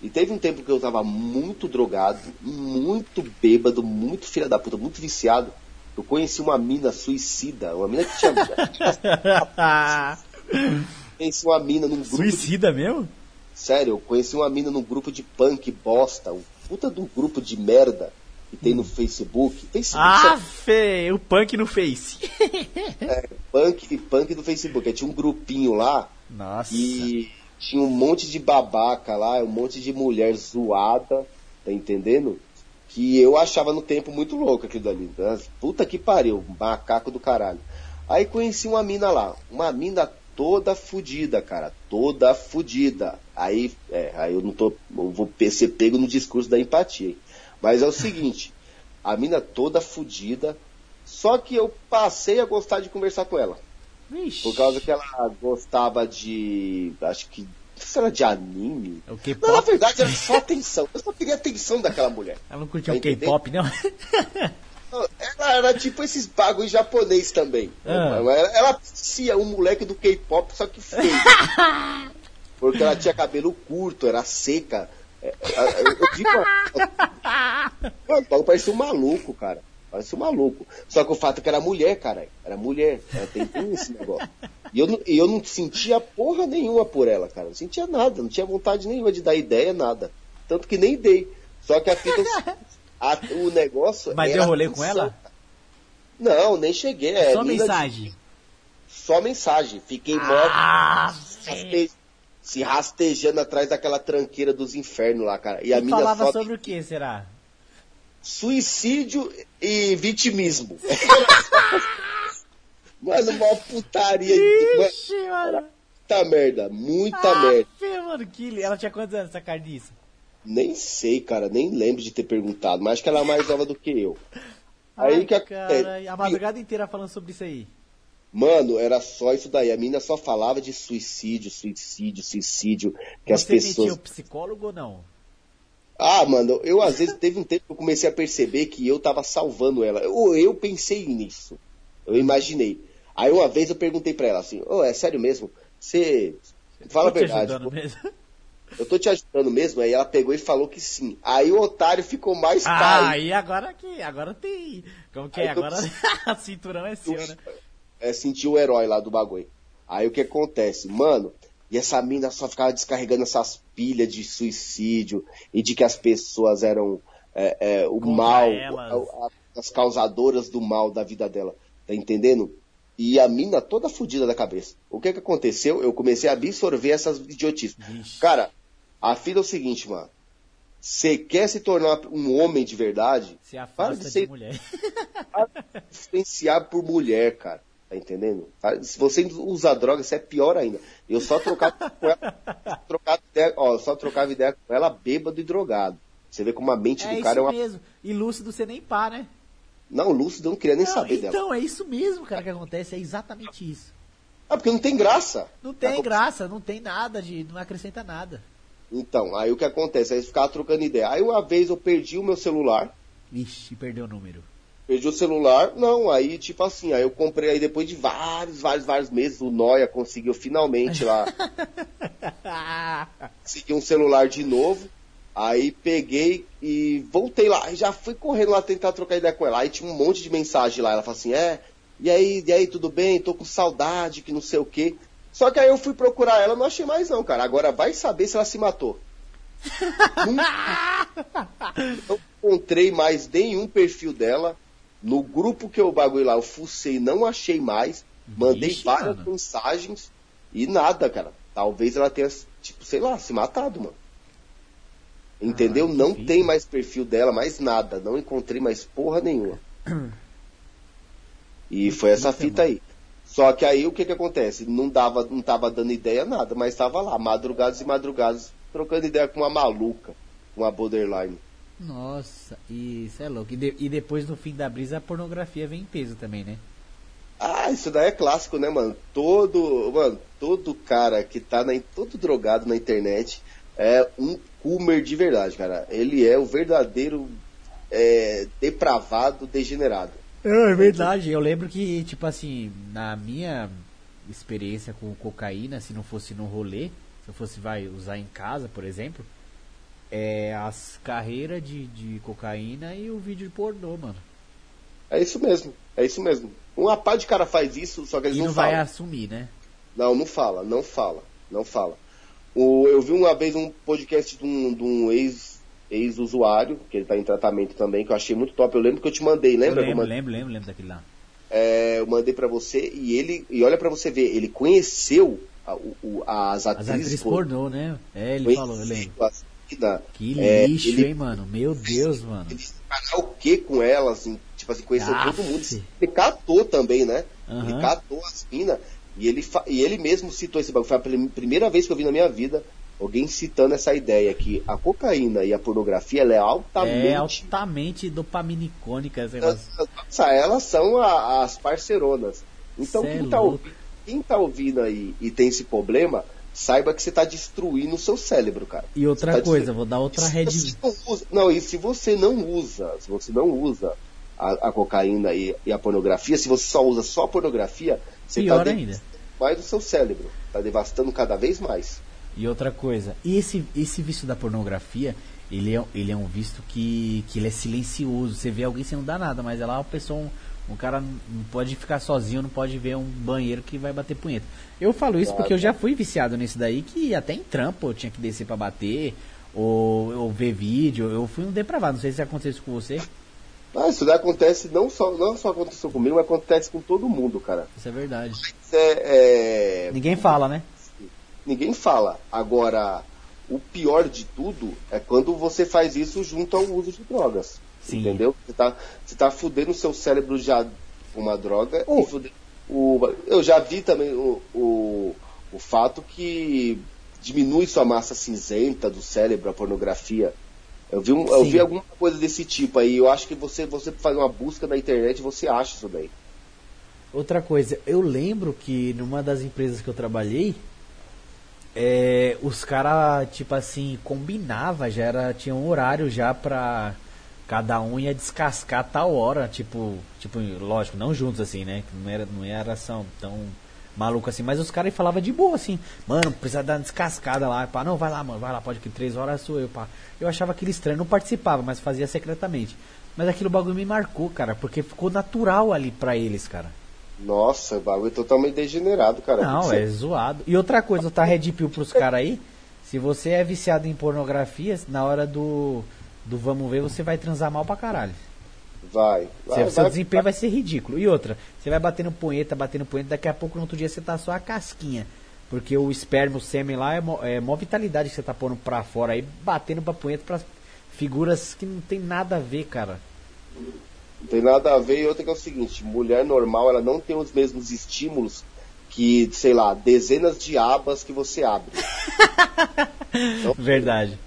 E teve um tempo que eu tava muito drogado, muito bêbado, muito filha da puta, muito viciado. Eu conheci uma mina suicida, uma mina que tinha. conheci uma mina num grupo. Suicida mesmo? Sério, eu conheci uma mina num grupo de punk bosta, um puta de um grupo de merda que tem no Facebook. Facebook Ah, fê, o punk no Face. é punk, punk do Facebook. Aí tinha um grupinho lá Nossa. e tinha um monte de babaca lá, um monte de mulher zoada, tá entendendo? Que eu achava no tempo muito louco aquilo dali. né? Puta que pariu, macaco do caralho. Aí conheci uma mina lá, uma mina toda fudida, cara, toda fudida. Aí, é, aí eu não tô, eu vou ser pego no discurso da empatia. Mas é o seguinte, a mina toda fudida, só que eu passei a gostar de conversar com ela. Vixe. Por causa que ela gostava de. Acho que. Não sei se era de anime. É o Não, na K-pop? verdade era só atenção. Eu só queria atenção daquela mulher. Ela não curtiu Tá o K-pop, não? Não, Ela era tipo esses bagulho japonês também. Ah. Ela, ela parecia um moleque do K-pop, só que feio. Porque ela tinha cabelo curto, era seca. É, é, Eu, eu digo. Mano, o parecia um maluco, cara. Parecia um maluco. Só que o fato é que era mulher, cara. Era mulher. Ela tem, tem esse negócio. E eu, não- e eu não sentia porra nenhuma por ela, cara. Não sentia nada. Não tinha vontade nenhuma de dar ideia, nada. Tanto que nem dei. Só que a fita. a- o negócio. Mas deu rolê com ela? Não, nem cheguei. É, Só mina de- mensagem. Só mensagem. Fiquei morto. Ah, raste- Se rastejando atrás daquela tranqueira dos infernos lá, cara. E a e mina falava só sobre o que, será? suicídio e vitimismo. Mano, uma putaria. Mano, Ixi, mano. muita merda, muita Ah, merda. mano, que... Ela tinha quantos anos, essa carniça? Nem sei, cara, nem lembro de ter perguntado, mas acho que ela é mais nova do que eu. Ai, Aí que cara, a madrugada inteira falando sobre isso aí. Mano, era só isso daí. A mina só falava de suicídio, suicídio, suicídio. Que as Você metia pessoas. o psicólogo ou não? Ah, mano, eu às vezes teve um tempo que eu comecei a perceber que eu tava salvando ela. Eu, eu pensei nisso. Eu imaginei. Aí uma vez eu perguntei pra ela assim, ô, é sério mesmo? Você. Fala a Tô te verdade. ajudando mesmo. Eu tô te ajudando mesmo? Aí ela pegou e falou que sim. Aí o otário ficou mais Ah, pai. e agora que. Agora tem. Como que é? Agora a cinturão é seu, né? É, sentiu o herói lá do bagulho. Aí o que acontece? Mano, e essa mina só ficava descarregando essas pilhas de suicídio e de que as pessoas eram é, é, o Contra mal, a- a- as causadoras do mal da vida dela. Tá entendendo? E a mina toda fodida da cabeça. O que que aconteceu? Eu comecei a absorver essas idiotices. Vixe. Cara, a fila é o seguinte, mano. Você quer se tornar um homem de verdade? Se Para afasta de de, ser mulher. influenciar por mulher, cara. Tá entendendo? Tá? Se você usa droga, isso é pior ainda. Eu só trocava com ela, trocava ideia, ó, só trocava ideia com ela bêbado e drogado. Você vê como a mente É do cara é uma. mesmo. E lúcido você nem pá, né? Não, lúcido, eu não queria nem Não, saber dela. então, é isso mesmo, cara, que acontece. É exatamente isso. Ah, porque não tem graça. Não tem Tá, graça, não tem nada de. não acrescenta nada. Então, aí o que acontece? Aí eles ficavam trocando ideia. Aí uma vez eu perdi o meu celular. Vixe, perdeu o número. Perdi o celular, não, aí tipo assim, aí eu comprei aí depois de vários, vários, vários meses, o Noia conseguiu finalmente lá consegui um celular de novo. Aí peguei e voltei lá. Já fui correndo lá tentar trocar ideia com ela. Aí tinha um monte de mensagem lá. Ela falou assim: É, e aí, e aí, tudo bem? Tô com saudade, que não sei o quê. Só que aí eu fui procurar ela, não achei mais não, cara. Agora vai saber se ela se matou. não encontrei mais nenhum perfil dela. No grupo que eu bagulho lá, eu fucei, não achei mais. Mandei Vixe, várias mano. mensagens e nada, cara. Talvez ela tenha, tipo, sei lá, se matado, mano. Entendeu? Ah, não tem mais perfil dela, mais nada. Não encontrei mais porra nenhuma. E foi essa fita aí. Só que aí o que que acontece? Não dava, não tava dando ideia nada, mas estava lá, madrugadas e madrugadas, trocando ideia com uma maluca, uma borderline. Nossa, isso é louco. E, de, e depois no fim da brisa a pornografia vem em peso também, né? Ah, isso daí é clássico, né, mano? Todo, mano, todo cara que tá na, todo drogado na internet é um Coomer de verdade, cara. Ele é o verdadeiro é, depravado, degenerado. É, é verdade. Eu lembro que, tipo assim, na minha experiência com cocaína, se não fosse no rolê, se eu fosse vai usar em casa, por exemplo, é as carreiras de, de cocaína e o vídeo de pornô, mano. É isso mesmo, é isso mesmo. Uma pá de cara faz isso, só que eles e não, não falam. vai assumir, né? Não, não fala, não fala, não fala. O, eu vi uma vez um podcast de um, de um ex, ex-usuário, que ele tá em tratamento também, que eu achei muito top. Eu lembro que eu te mandei, lembra? Eu lembro, Eu mandei- lembro, lembro, lembro daquele lá. É, eu mandei pra você e ele, e olha pra você ver, ele conheceu a- o- as As atrizes, atrizes por- pornô, né? É, ele falou, eu lembro. as meninas, Que É, lixo, ele- hein, mano? Meu Deus, mano. ele o que com elas, assim, tipo assim, conheceu Aff. todo mundo. Ele catou também, né? Aham. Ele catou as minas e ele, e ele mesmo citou esse bagulho. Foi a prim- primeira vez que eu vi na minha vida alguém citando essa ideia que a cocaína e a pornografia ela é altamente. É altamente dopaminicônica esse negócio. Nossa, elas são a- as parceronas. Então Cê é quem, tá ouvindo, quem tá ouvindo aí e tem esse problema, saiba que você tá destruindo o seu cérebro, cara. E outra tá coisa, destruindo. vou dar outra red. não, e se você não usa, se você não usa a, a cocaína e, e a pornografia, se você só usa só a pornografia, você Pior tá ainda. mais o seu cérebro, tá devastando cada vez mais. E outra coisa, e esse, esse vício da pornografia, ele é, ele é um visto que, que ele é silencioso. Você vê alguém, você não dá nada, mas é lá uma pessoa, um cara não pode ficar sozinho, não pode ver um banheiro que vai bater punheta. Eu falo isso porque eu já fui viciado nisso daí, que até em trampo eu tinha que descer pra bater, ou, ou ver vídeo. Eu fui um depravado, não sei se aconteceu isso com você. Ah, isso daí acontece, não só, não só aconteceu comigo, mas acontece com todo mundo, cara. Isso é verdade. Isso é- é, Ninguém fala, né? ninguém fala. Agora, o pior de tudo é quando você faz isso junto ao uso de drogas. Sim. Entendeu? Você tá, você tá fudendo o seu cérebro já com uma droga Oh. fudendo o, eu já vi também o, o, o fato que diminui sua massa cinzenta do cérebro, a pornografia. Eu vi, um- eu vi alguma coisa desse tipo aí. Eu acho que você, você faz uma busca na internet você acha isso daí. Outra coisa, eu lembro que numa das empresas que eu trabalhei, é, os caras, tipo assim, combinava, já era, tinha um horário já pra cada um ia descascar a tal hora, tipo, tipo, lógico, não juntos assim, né? Não era, não era ação tão maluco assim, mas os caras falavam de boa assim, mano, precisa dar uma descascada lá, pá, não, vai lá, mano, vai lá, pode que três horas sou eu, pá. Eu achava aquilo estranho, não participava, mas fazia secretamente. Mas aquilo bagulho me marcou, cara, porque ficou natural ali pra eles, cara. Nossa, o bagulho é totalmente degenerado, cara. Não, Você- é zoado. E outra coisa, tá red pill pros caras aí. Se você é viciado em pornografia, na hora do, do vamos ver, você vai transar mal pra caralho. Vai. vai, Seu, vai- desempenho vai ser ridículo. E outra, você vai batendo punheta, batendo punheta, daqui a pouco no outro dia você tá só a casquinha. Porque o esperma, o sêmen lá é mó, é mó vitalidade que você tá pondo pra fora aí, batendo pra punheta pra figuras que não tem nada a ver, cara. Não tem nada a ver. E outra que é o seguinte: mulher normal, ela não tem os mesmos estímulos que, sei lá, dezenas de abas que você abre. Verdade.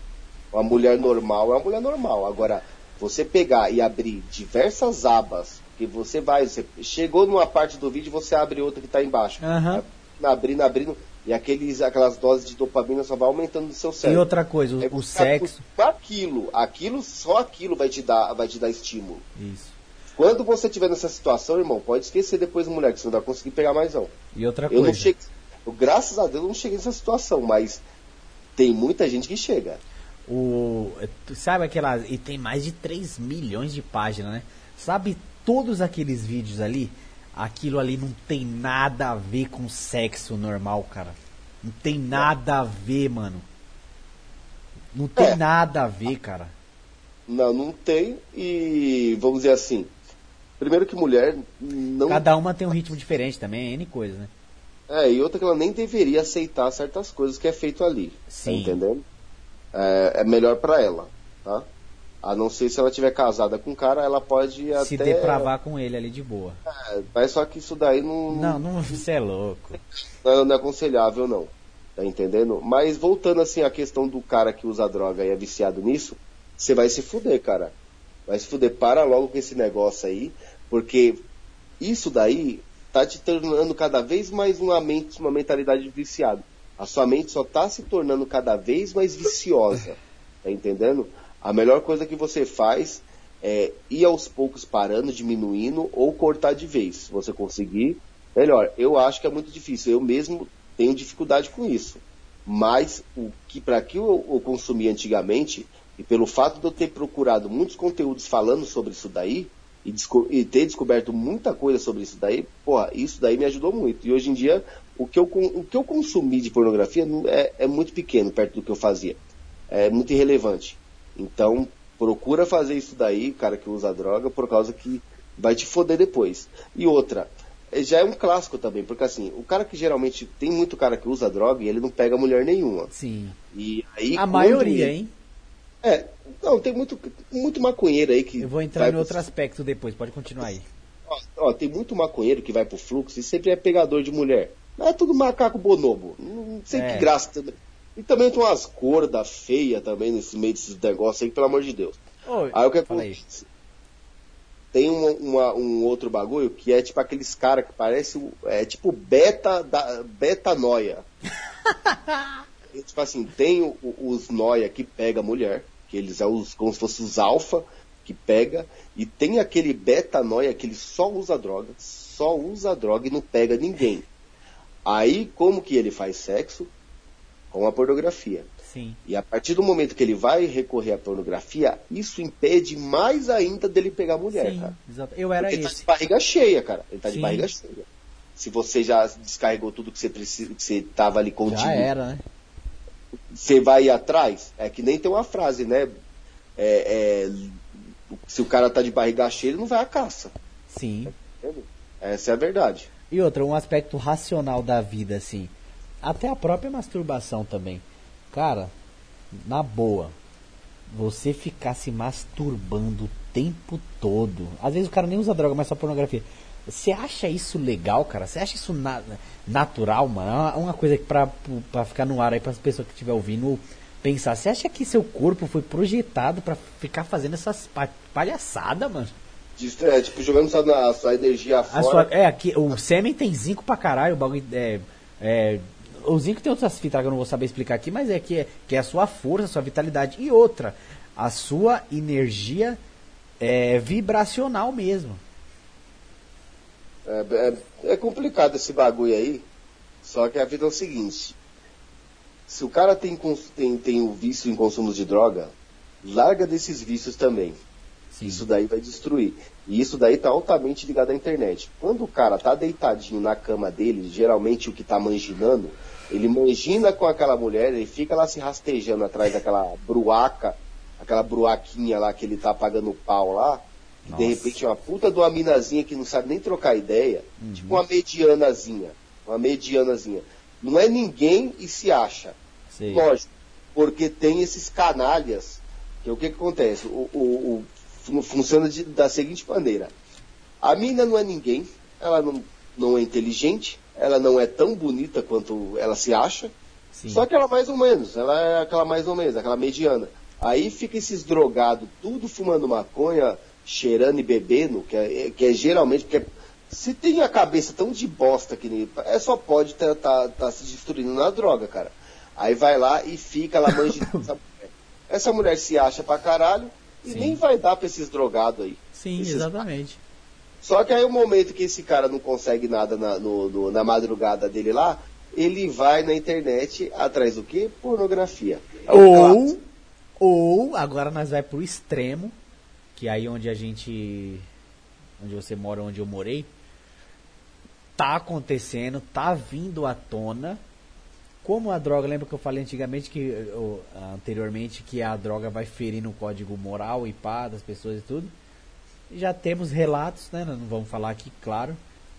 Uma mulher normal é uma mulher normal. Agora, você pegar e abrir diversas abas, que você vai, você chegou numa parte do vídeo, você abre outra que está embaixo. Aham. Abrindo, abrindo, e aqueles, aquelas doses de dopamina só vai aumentando no seu E cérebro. outra coisa, o, o você vai sexo. Aquilo, aquilo, só aquilo vai te dar, vai te dar estímulo. Isso. Quando você estiver nessa situação, irmão, pode esquecer depois do mulher, que você não vai conseguir pegar mais não. E outra Eu não coisa. cheguei, eu, graças a Deus, eu não cheguei nessa situação, mas tem muita gente que chega. O, tu sabe aquela. E tem mais de 3 milhões de páginas, né? Sabe todos aqueles vídeos ali? Aquilo ali não tem nada a ver com sexo normal, cara. Não tem nada a ver, mano. Não tem É. nada a ver, cara. Não, não tem. E vamos dizer assim, primeiro que mulher não. Cada uma tem um ritmo diferente também, é N coisa, né? É, e outra que ela nem deveria aceitar certas coisas que é feito ali. Tá Sim. entendendo? É, é melhor pra ela, tá? A não ser se ela tiver casada com o cara, ela pode Se até. depravar com ele ali de boa. É, mas só que isso daí não, Não, não, você é louco. não, não é aconselhável, não. Tá entendendo? Mas voltando assim à questão do cara que usa droga e é viciado nisso, você vai se fuder, cara. Vai se fuder. Para logo com esse negócio aí, porque isso daí tá te tornando cada vez mais uma mente, uma mentalidade de viciado. A sua mente só tá se tornando cada vez mais viciosa. Tá entendendo? A melhor coisa que você faz é ir aos poucos parando, diminuindo ou cortar de vez. Se você conseguir, melhor. Eu acho que é muito difícil. Eu mesmo tenho dificuldade com isso. Mas o que para que eu, eu consumi antigamente, e pelo fato de eu ter procurado muitos conteúdos falando sobre isso daí, e, e ter descoberto muita coisa sobre isso daí, porra, isso daí me ajudou muito. E hoje em dia, o que eu, o que eu consumi de pornografia é, é muito pequeno perto do que eu fazia. É muito irrelevante. Então, procura fazer isso daí, cara que usa droga, por causa que vai te foder depois. E outra, eh, já é um clássico também, porque assim, o cara que geralmente tem muito cara que usa droga e ele não pega mulher nenhuma. Sim. E aí A maioria, ele- hein? É, não, tem muito, muito maconheiro aí que. Eu vou entrar em pro- outro aspecto depois, pode continuar aí. Ó, ó, tem muito maconheiro que vai pro fluxo e sempre é pegador de mulher. Mas é tudo macaco bonobo. Não sei É. que graça também. E também tem umas cordas feias também nesse meio desses negócios aí, pelo amor de Deus. Ô, Aí o que aí. acontece? Tem uma- uma- um outro bagulho que é tipo aqueles caras que parece é tipo beta da beta noia. E, tipo assim, tem o- o- os noia que pega a mulher, que eles é os como se fossem os alfa que pega, e tem aquele beta noia que ele só usa droga, só usa droga e não pega ninguém. Aí como que ele faz sexo? Com a pornografia. Sim. E a partir do momento que ele vai recorrer à pornografia, isso impede mais ainda dele pegar a mulher, Sim, cara. exato. Eu era Porque ele tá de esse. barriga cheia, cara. Ele tá Sim. de barriga cheia. Se você já descarregou tudo que você precisa, que você tava ali contigo, Já era, né? você vai ir atrás. É que nem tem uma frase, né? É, é, se o cara tá de barriga cheia, ele não vai à caça. Sim. Essa é a verdade. E outra, um aspecto racional da vida, assim. Até a própria masturbação também. Cara, na boa, você ficar se masturbando o tempo todo. Às vezes o cara nem usa droga, mas só pornografia. Você acha isso legal, cara? Você acha isso na- natural, mano? É uma- uma coisa que pra, pra ficar no ar aí, pras pessoas que estiver ouvindo pensar. Você acha que seu corpo foi projetado pra ficar fazendo essas pa palhaçadas, mano? De- é, tipo, jogando sua, na, sua energia A fora. sua, é, aqui, o sêmen tem zinco pra caralho, o bagulho é, é, o zinco tem outras fitas que eu não vou saber explicar aqui, mas é que é, que é a sua força, a sua vitalidade. E outra, a sua energia é vibracional mesmo. É, é- é complicado esse bagulho aí. Só que a vida é o seguinte: se o cara tem, tem, tem o vício em consumo de droga, larga desses vícios também. Sim. Isso daí vai destruir. E isso daí tá altamente ligado à internet. Quando o cara tá deitadinho na cama dele, geralmente o que tá manginando, ele mangina com aquela mulher, ele fica lá se rastejando atrás daquela bruaca, aquela bruaquinha lá que ele tá pagando pau lá. De repente uma puta de uma minazinha que não sabe nem trocar ideia, tipo uma medianazinha. Uma medianazinha. Não é ninguém e se acha. Sei. Lógico, porque tem esses canalhas, que o que, que acontece? O, o- funciona de- da seguinte maneira. A mina não é ninguém, ela não, não é inteligente, ela não é tão bonita quanto ela se acha, Sim. só que ela mais ou menos, ela é aquela mais ou menos, aquela mediana. Aí fica esses drogados, tudo fumando maconha, cheirando e bebendo, que é, que é geralmente, porque se tem a cabeça tão de bosta que nem. É só pode estar tá, tá se destruindo na droga, cara. Aí vai lá e fica lá manjando essa mulher. Essa mulher se acha pra caralho e Sim. nem vai dar pra esses drogados aí. Sim, Esses- exatamente. Só que aí o momento que esse cara não consegue nada na, no- no- na madrugada dele lá, ele vai na internet atrás do quê? Pornografia. É Ou, ou, agora nós vai pro extremo, que aí onde a gente, onde você mora, onde eu morei, tá acontecendo, tá vindo à tona. Como a droga, lembra que eu falei antigamente que ou, anteriormente que a droga vai ferir no código moral e pá das pessoas e tudo. Já temos relatos, né? Não vamos falar aqui, claro,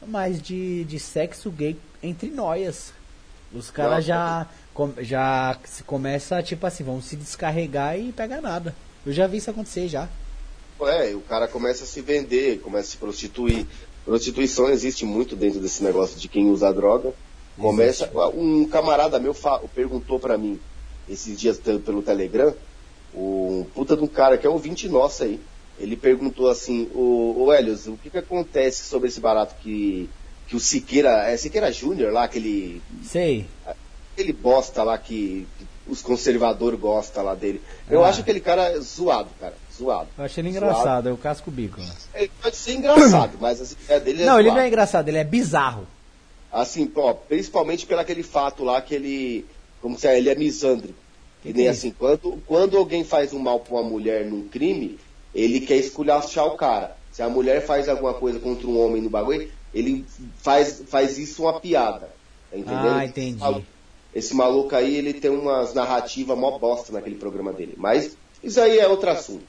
mas de, de sexo gay entre noias. Os caras já com- já se começa tipo assim, vão se descarregar e pegar nada. Eu já vi isso acontecer já. É, o cara começa a se vender, começa a se prostituir. Prostituição existe muito dentro desse negócio de quem usa droga. Começa. Um camarada meu perguntou para mim esses dias pelo Telegram, um puta de um cara que é ouvinte nosso aí. Ele perguntou assim, o, o Helios, o que, que acontece sobre esse barato que, que o Siqueira, é Siqueira Júnior lá, aquele. Sei. Aquele bosta lá que, que os conservadores gostam lá dele. Eu ah. acho aquele cara zoado, cara. Zoado. Eu achei ele engraçado, eu casco o bico. Ele pode ser engraçado, mas a ideia dele é Não, zoado. ele não é engraçado, ele é bizarro. Assim, ó, principalmente pelo aquele fato lá que ele. Como se é, ele é misândrico. Que, nem assim, quando, quando alguém faz um mal pra uma mulher num crime, ele quer esculachar o cara. Se a mulher faz alguma coisa contra um homem no bagulho, ele faz, faz isso uma piada. Tá entendendo? Ah, entendi. Esse maluco aí, ele tem umas narrativas mó bosta naquele programa dele. Mas isso aí é outro assunto.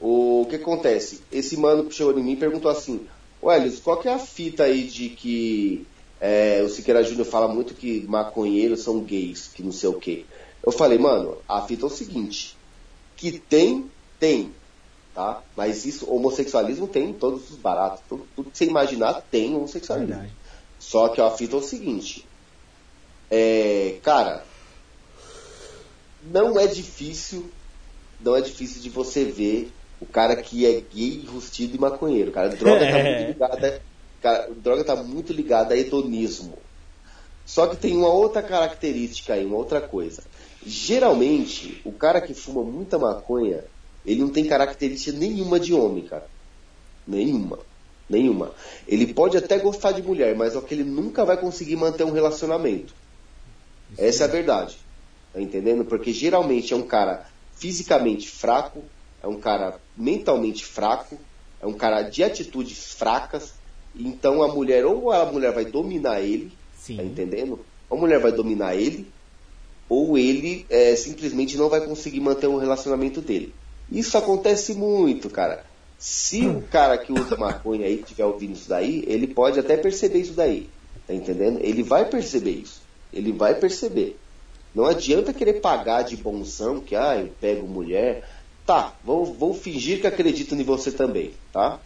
O que acontece? Esse mano que chegou em mim perguntou assim: Welles, qual que é a fita aí de que é, o Siqueira Júnior fala muito que maconheiros são gays, que não sei o quê. Eu falei, mano, a fita é o seguinte, que tem, tem, tá? Mas isso, homossexualismo tem em todos os baratos. Tudo, tudo que você imaginar tem homossexualismo. Verdade. Só que a fita é o seguinte, é, cara, não é difícil, não é difícil de você ver o cara que é gay, rustido e maconheiro. Cara, droga tá muito ligada, cara, droga tá muito ligada a hedonismo. Só que tem uma outra característica aí, uma outra coisa. Geralmente, o cara que fuma muita maconha, ele não tem característica nenhuma de homem, cara. Nenhuma. Nenhuma. Ele pode até gostar de mulher, mas é que ele nunca vai conseguir manter um relacionamento. Isso Essa é a verdade. Tá entendendo? Porque geralmente é um cara fisicamente fraco, é um cara mentalmente fraco, é um cara de atitudes fracas. Então a mulher, ou a mulher vai dominar ele, Sim. tá entendendo? Ou a mulher vai dominar ele, ou ele é, simplesmente não vai conseguir manter o relacionamento dele. Isso acontece muito, cara. Se o cara que usa maconha aí estiver ouvindo isso daí, ele pode até perceber isso daí. Tá entendendo? Ele vai perceber isso. Ele vai perceber. Não adianta querer pagar de bonzão que, ah, eu pego mulher. Tá, vou, vou fingir que acredito em você também, tá?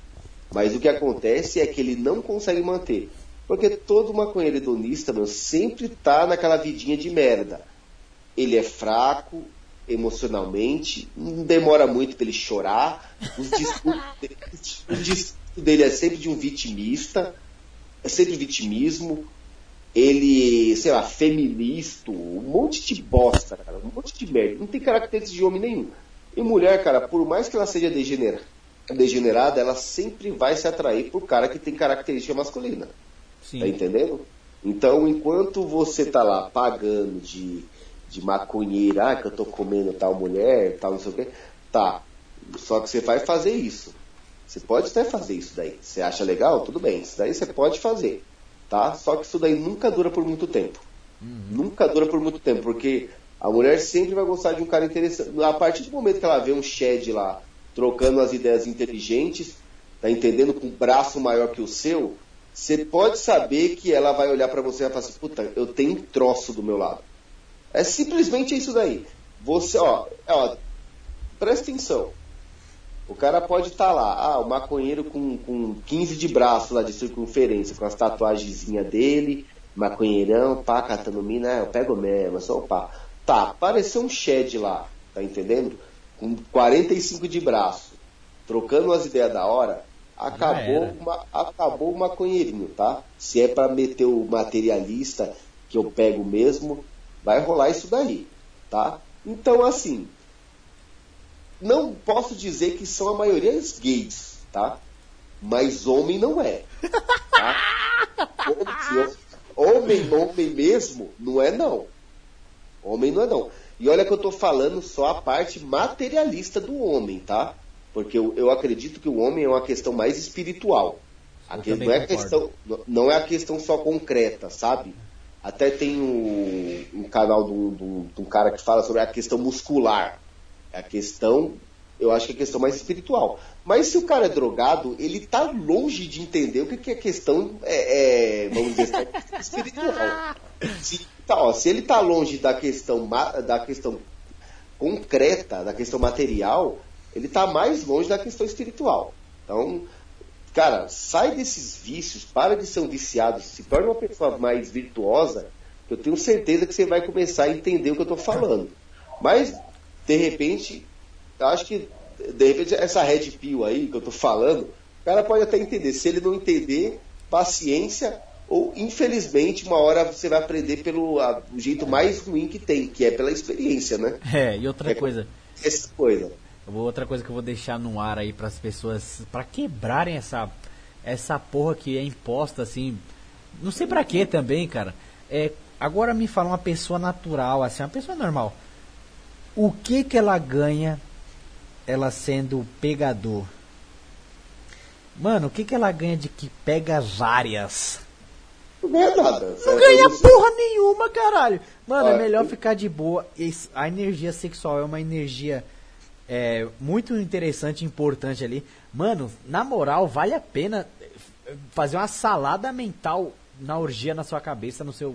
Mas o que acontece é que ele não consegue manter. Porque todo maconheiro hedonista, meu, sempre tá naquela vidinha de merda ele é fraco emocionalmente, não demora muito para ele chorar, os discursos dele, o discurso dele é sempre de um vitimista, é sempre vitimismo, ele, sei lá, feminista, um monte de bosta, cara, um monte de merda, não tem características de homem nenhum. E mulher, cara, por mais que ela seja degenerada, degenerada, ela sempre vai se atrair por cara que tem característica masculina. Sim. Tá entendendo? Então, enquanto você tá lá pagando de de maconheira, ah, que eu tô comendo tal mulher, tal não sei o quê. Tá. Só que você vai fazer isso. Você pode até fazer isso daí. Você acha legal? Tudo bem. Isso daí você pode fazer. Tá? Só que isso daí nunca dura por muito tempo. Uhum. Nunca dura por muito tempo, porque a mulher sempre vai gostar de um cara interessante. A partir do momento que ela vê um Shed lá trocando as ideias inteligentes, tá entendendo com um braço maior que o seu, você pode saber que ela vai olhar para você e vai falar assim, puta, eu tenho um troço do meu lado. É simplesmente isso daí. Você, ó, ó presta atenção. O cara pode estar tá lá, ah, o maconheiro com, com 15 de braço lá de circunferência, com as tatuagenzinhas dele, maconheirão, pá, catando mina, é, eu pego mesmo, só pá. Tá, apareceu um shed lá, tá entendendo? Com 45 de braço, trocando as ideias da hora, acabou, uma, acabou o maconheirinho, tá? Se é para meter o materialista, que eu pego mesmo, Vai rolar isso daí, tá? Então, assim, não posso dizer que são a maioria dos gays, tá? Mas homem não é. Tá? Homem, homem mesmo, não é não. Homem não é não. E olha que eu tô falando só a parte materialista do homem, tá? Porque eu, eu acredito que o homem é uma questão mais espiritual. A que, não, é questão, não é a questão só concreta, sabe? Até tem um, um canal de um, cara que fala sobre a questão muscular. A questão, eu acho que é a questão mais espiritual. Mas se o cara é drogado, ele tá longe de entender o que, que é questão, é, é, vamos dizer assim, espiritual. Se, tá, ó, se ele tá longe da questão, da questão concreta, da questão material, ele está mais longe da questão espiritual. Então, cara, sai desses vícios, para de ser um viciado, se torne uma pessoa mais virtuosa, eu tenho certeza que você vai começar a entender o que eu estou falando. Mas, de repente, acho que, de repente, essa red pill aí que eu estou falando, o cara pode até entender. Se ele não entender, paciência, ou infelizmente uma hora você vai aprender pelo a, o jeito mais ruim que tem, que é pela experiência, né? É, e outra é, coisa. Essa coisa. Outra coisa que eu vou deixar no ar aí para as pessoas, para quebrarem essa essa porra que é imposta assim, não sei para quê também, cara. É, agora me fala uma pessoa natural, assim, uma pessoa normal. O que que ela ganha ela sendo pegador? Mano, o que que ela ganha de que pega várias? Não ganha nada. Não ganha porra nenhuma, caralho. Mano, é melhor ficar de boa. A energia sexual é uma energia é, muito interessante e importante ali. Mano, na moral, vale a pena fazer uma salada mental na orgia na sua cabeça, no seu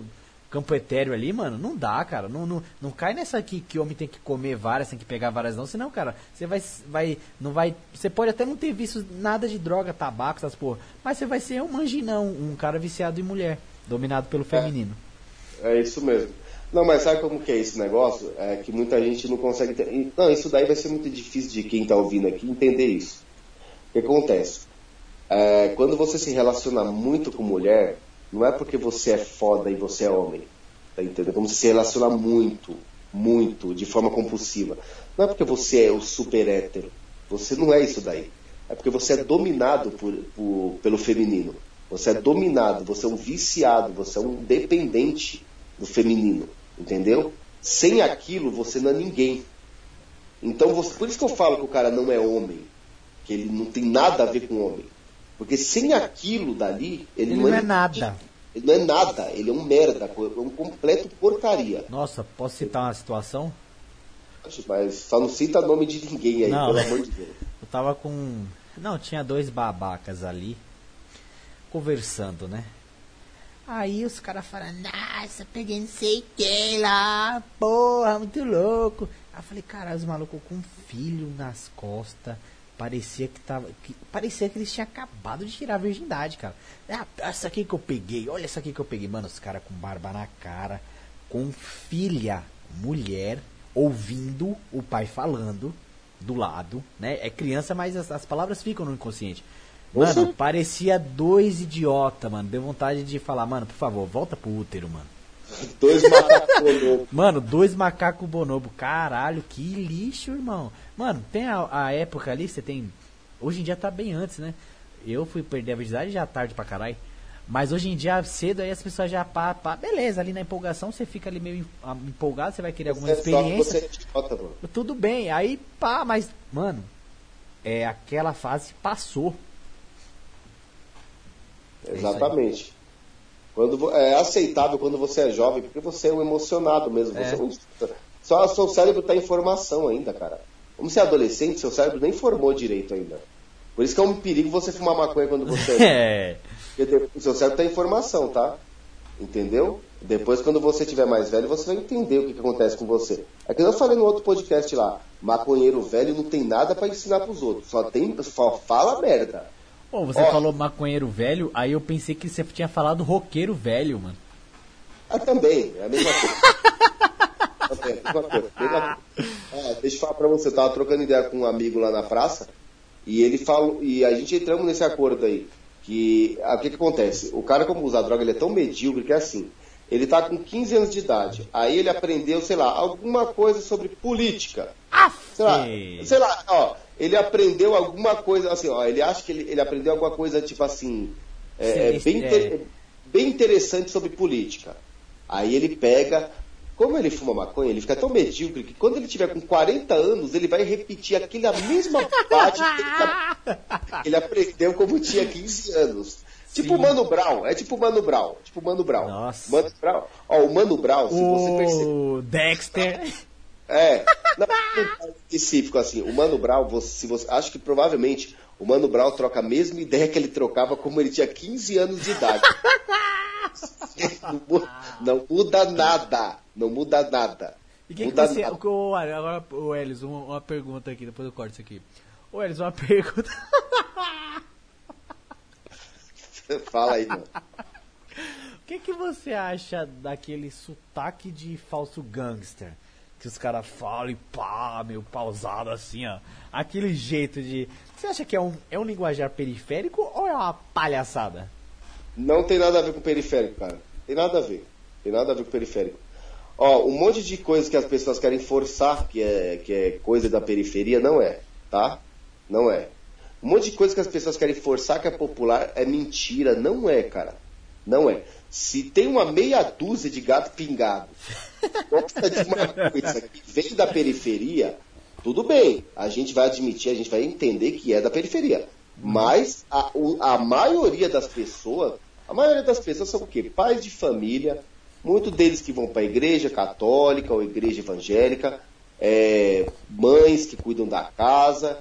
campo etéreo ali, mano, não dá, cara. Não, não, não cai nessa aqui que homem tem que comer várias, tem que pegar várias não, senão, cara, você vai, vai, não vai, você pode até não ter visto nada de droga, tabaco, essas porra, mas você vai ser um manginão, um cara viciado em mulher, dominado pelo feminino. É, é isso mesmo. Não, mas sabe como que é esse negócio? É que muita gente não consegue ter... Não, isso daí vai ser muito difícil de quem está ouvindo aqui entender isso. O que acontece? É, quando você se relaciona muito com mulher, não é porque você é foda e você é homem. Tá entendendo? Como se relaciona muito, muito, de forma compulsiva. Não é porque você é o super hétero. Você não é isso daí. É porque você é dominado por, por, pelo feminino. Você é dominado, você é um viciado, você é um dependente do feminino. Entendeu? Sem aquilo, você não é ninguém. Então, você, por isso que eu falo que o cara não é homem. Que ele não tem nada a ver com homem. Porque sem aquilo dali, ele, ele não, é, é nada. Ele não é nada, ele é um merda, é um completo porcaria. Nossa, posso citar uma situação? Mas só não cita nome de ninguém aí, não, pelo amor de Deus. Eu tava com. Não, tinha dois babacas ali conversando, né? Aí os caras falam, nossa, peguei não sei quem lá, porra, muito louco. Aí eu falei, cara, os malucos com um filho nas costas. Parecia que tava. Que, parecia que eles tinham acabado de tirar a virgindade, cara. Ah, essa aqui que eu peguei, olha essa aqui que eu peguei. Mano, os caras com barba na cara, com filha, mulher, ouvindo o pai falando do lado, né? É criança, mas as, as palavras ficam no inconsciente. Mano, parecia dois idiota, mano. Deu vontade de falar, mano, por favor, volta pro útero, mano. Dois macacos bonobos. Mano, dois macacos bonobo. Caralho, que lixo, irmão. Mano, tem a, a, época ali, você tem. Hoje em dia tá bem antes, né? Eu fui perder a virgindade já tarde pra caralho. Mas hoje em dia, cedo, aí as pessoas já pá, pá, beleza, ali na empolgação, você fica ali meio empolgado, você vai querer alguma você experiência. É idiota, Tudo bem, aí pá, mas, mano, é aquela fase passou. É Exatamente. Quando, é aceitável quando você é jovem, porque você é um emocionado mesmo. É. Você é só seu cérebro está em formação ainda, cara. Como você é adolescente, seu cérebro nem formou direito ainda. Por isso que é um perigo você fumar maconha quando você é. Porque o seu cérebro está em formação, tá? Entendeu? Depois, quando você tiver mais velho, você vai entender o que, que acontece com você. É que eu falei no outro podcast lá. Maconheiro velho não tem nada para ensinar para os outros. Só tem, só fala merda. Pô, você Ó, falou maconheiro velho, aí eu pensei que você tinha falado roqueiro velho, mano. Ah, também, é a mesma coisa. é. Ah, deixa eu falar pra você, eu tava trocando ideia com um amigo lá na praça, e ele falou, e a gente entramos nesse acordo aí, que ah, o que, que acontece? O cara, como usa droga, ele é tão medíocre que é assim. Ele tá com 15 anos de idade. Aí ele aprendeu, sei lá, alguma coisa sobre política. Ah, sei lá, sei lá, ó ele aprendeu alguma coisa, assim, ó, ele acha que ele, ele aprendeu alguma coisa, tipo assim, é, Sim, bem, é. bem interessante sobre política. Aí ele pega, como ele fuma maconha, ele fica tão medíocre que quando ele tiver com 40 anos, ele vai repetir aquela mesma parte que ele aprendeu como tinha 15 anos. Tipo o Mano Brown, é tipo o Mano Brown, tipo o Mano Brown. Nossa. Mano Brown, ó, o Mano Brown, se o você perceber. Dexter. É, não, específico assim, o Mano Brown, você, se você, acho que provavelmente o Mano Brown troca a mesma ideia que ele trocava como ele tinha 15 anos de idade. não, não muda nada, não muda nada. E que, que você. O, agora, o Elis, uma, uma, pergunta aqui, depois eu corto isso aqui. O Elis, uma pergunta. Fala aí, mano. O que, que você acha daquele sotaque de falso gangster? Que os caras falam e pá, meio pausado assim, ó. Aquele jeito de. Você acha que é um, é um linguajar periférico ou é uma palhaçada? Não tem nada a ver com periférico, cara. Tem nada a ver. Tem nada a ver com periférico. Ó, um monte de coisa que as pessoas querem forçar que é, que é coisa da periferia, não é, tá? Não é. Um monte de coisa que as pessoas querem forçar que é popular é mentira, não é, cara. Não é. Se tem uma meia dúzia de gato pingado, gosta de uma coisa que vem da periferia, tudo bem. A gente vai admitir, a gente vai entender que é da periferia. Mas a, a maioria das pessoas, a maioria das pessoas são o quê? Pais de família, muitos deles que vão para a igreja católica ou igreja evangélica, é, mães que cuidam da casa,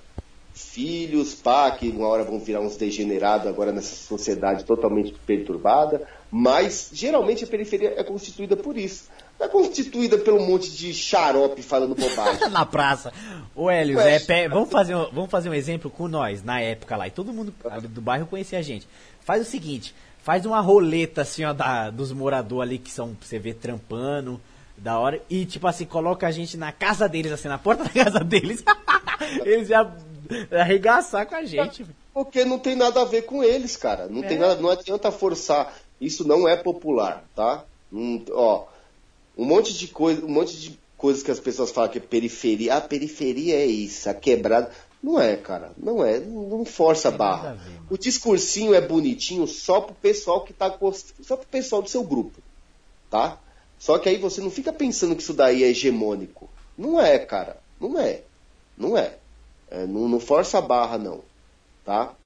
filhos, pá, que uma hora vão virar uns degenerados agora nessa sociedade totalmente perturbada, mas geralmente a periferia é constituída por isso. Não é constituída pelo monte de xarope falando bobagem. na praça. O Helios, é, pé, vamos, fazer um, vamos fazer um exemplo com nós, na época lá, e todo mundo do bairro conhecia a gente. Faz o seguinte, faz uma roleta assim, ó, da, dos moradores ali que são, você vê, trampando, da hora, e tipo assim, coloca a gente na casa deles, assim, na porta da casa deles. Eles iam arregaçar com a gente. Porque não tem nada a ver com eles, cara. Não é. tem nada, não adianta forçar. Isso não é popular, tá? Hum, ó, um monte de coisa, um monte de coisas que as pessoas falam que é periferia. A periferia é isso, a quebrada. Não é, cara. Não é. Não força a barra. o discursinho é bonitinho só pro pessoal que tá só pro pessoal do seu grupo, tá? Só que aí você não fica pensando que isso daí é hegemônico. Não é, cara. Não é. Não é. é não, não força a barra, não. Tá?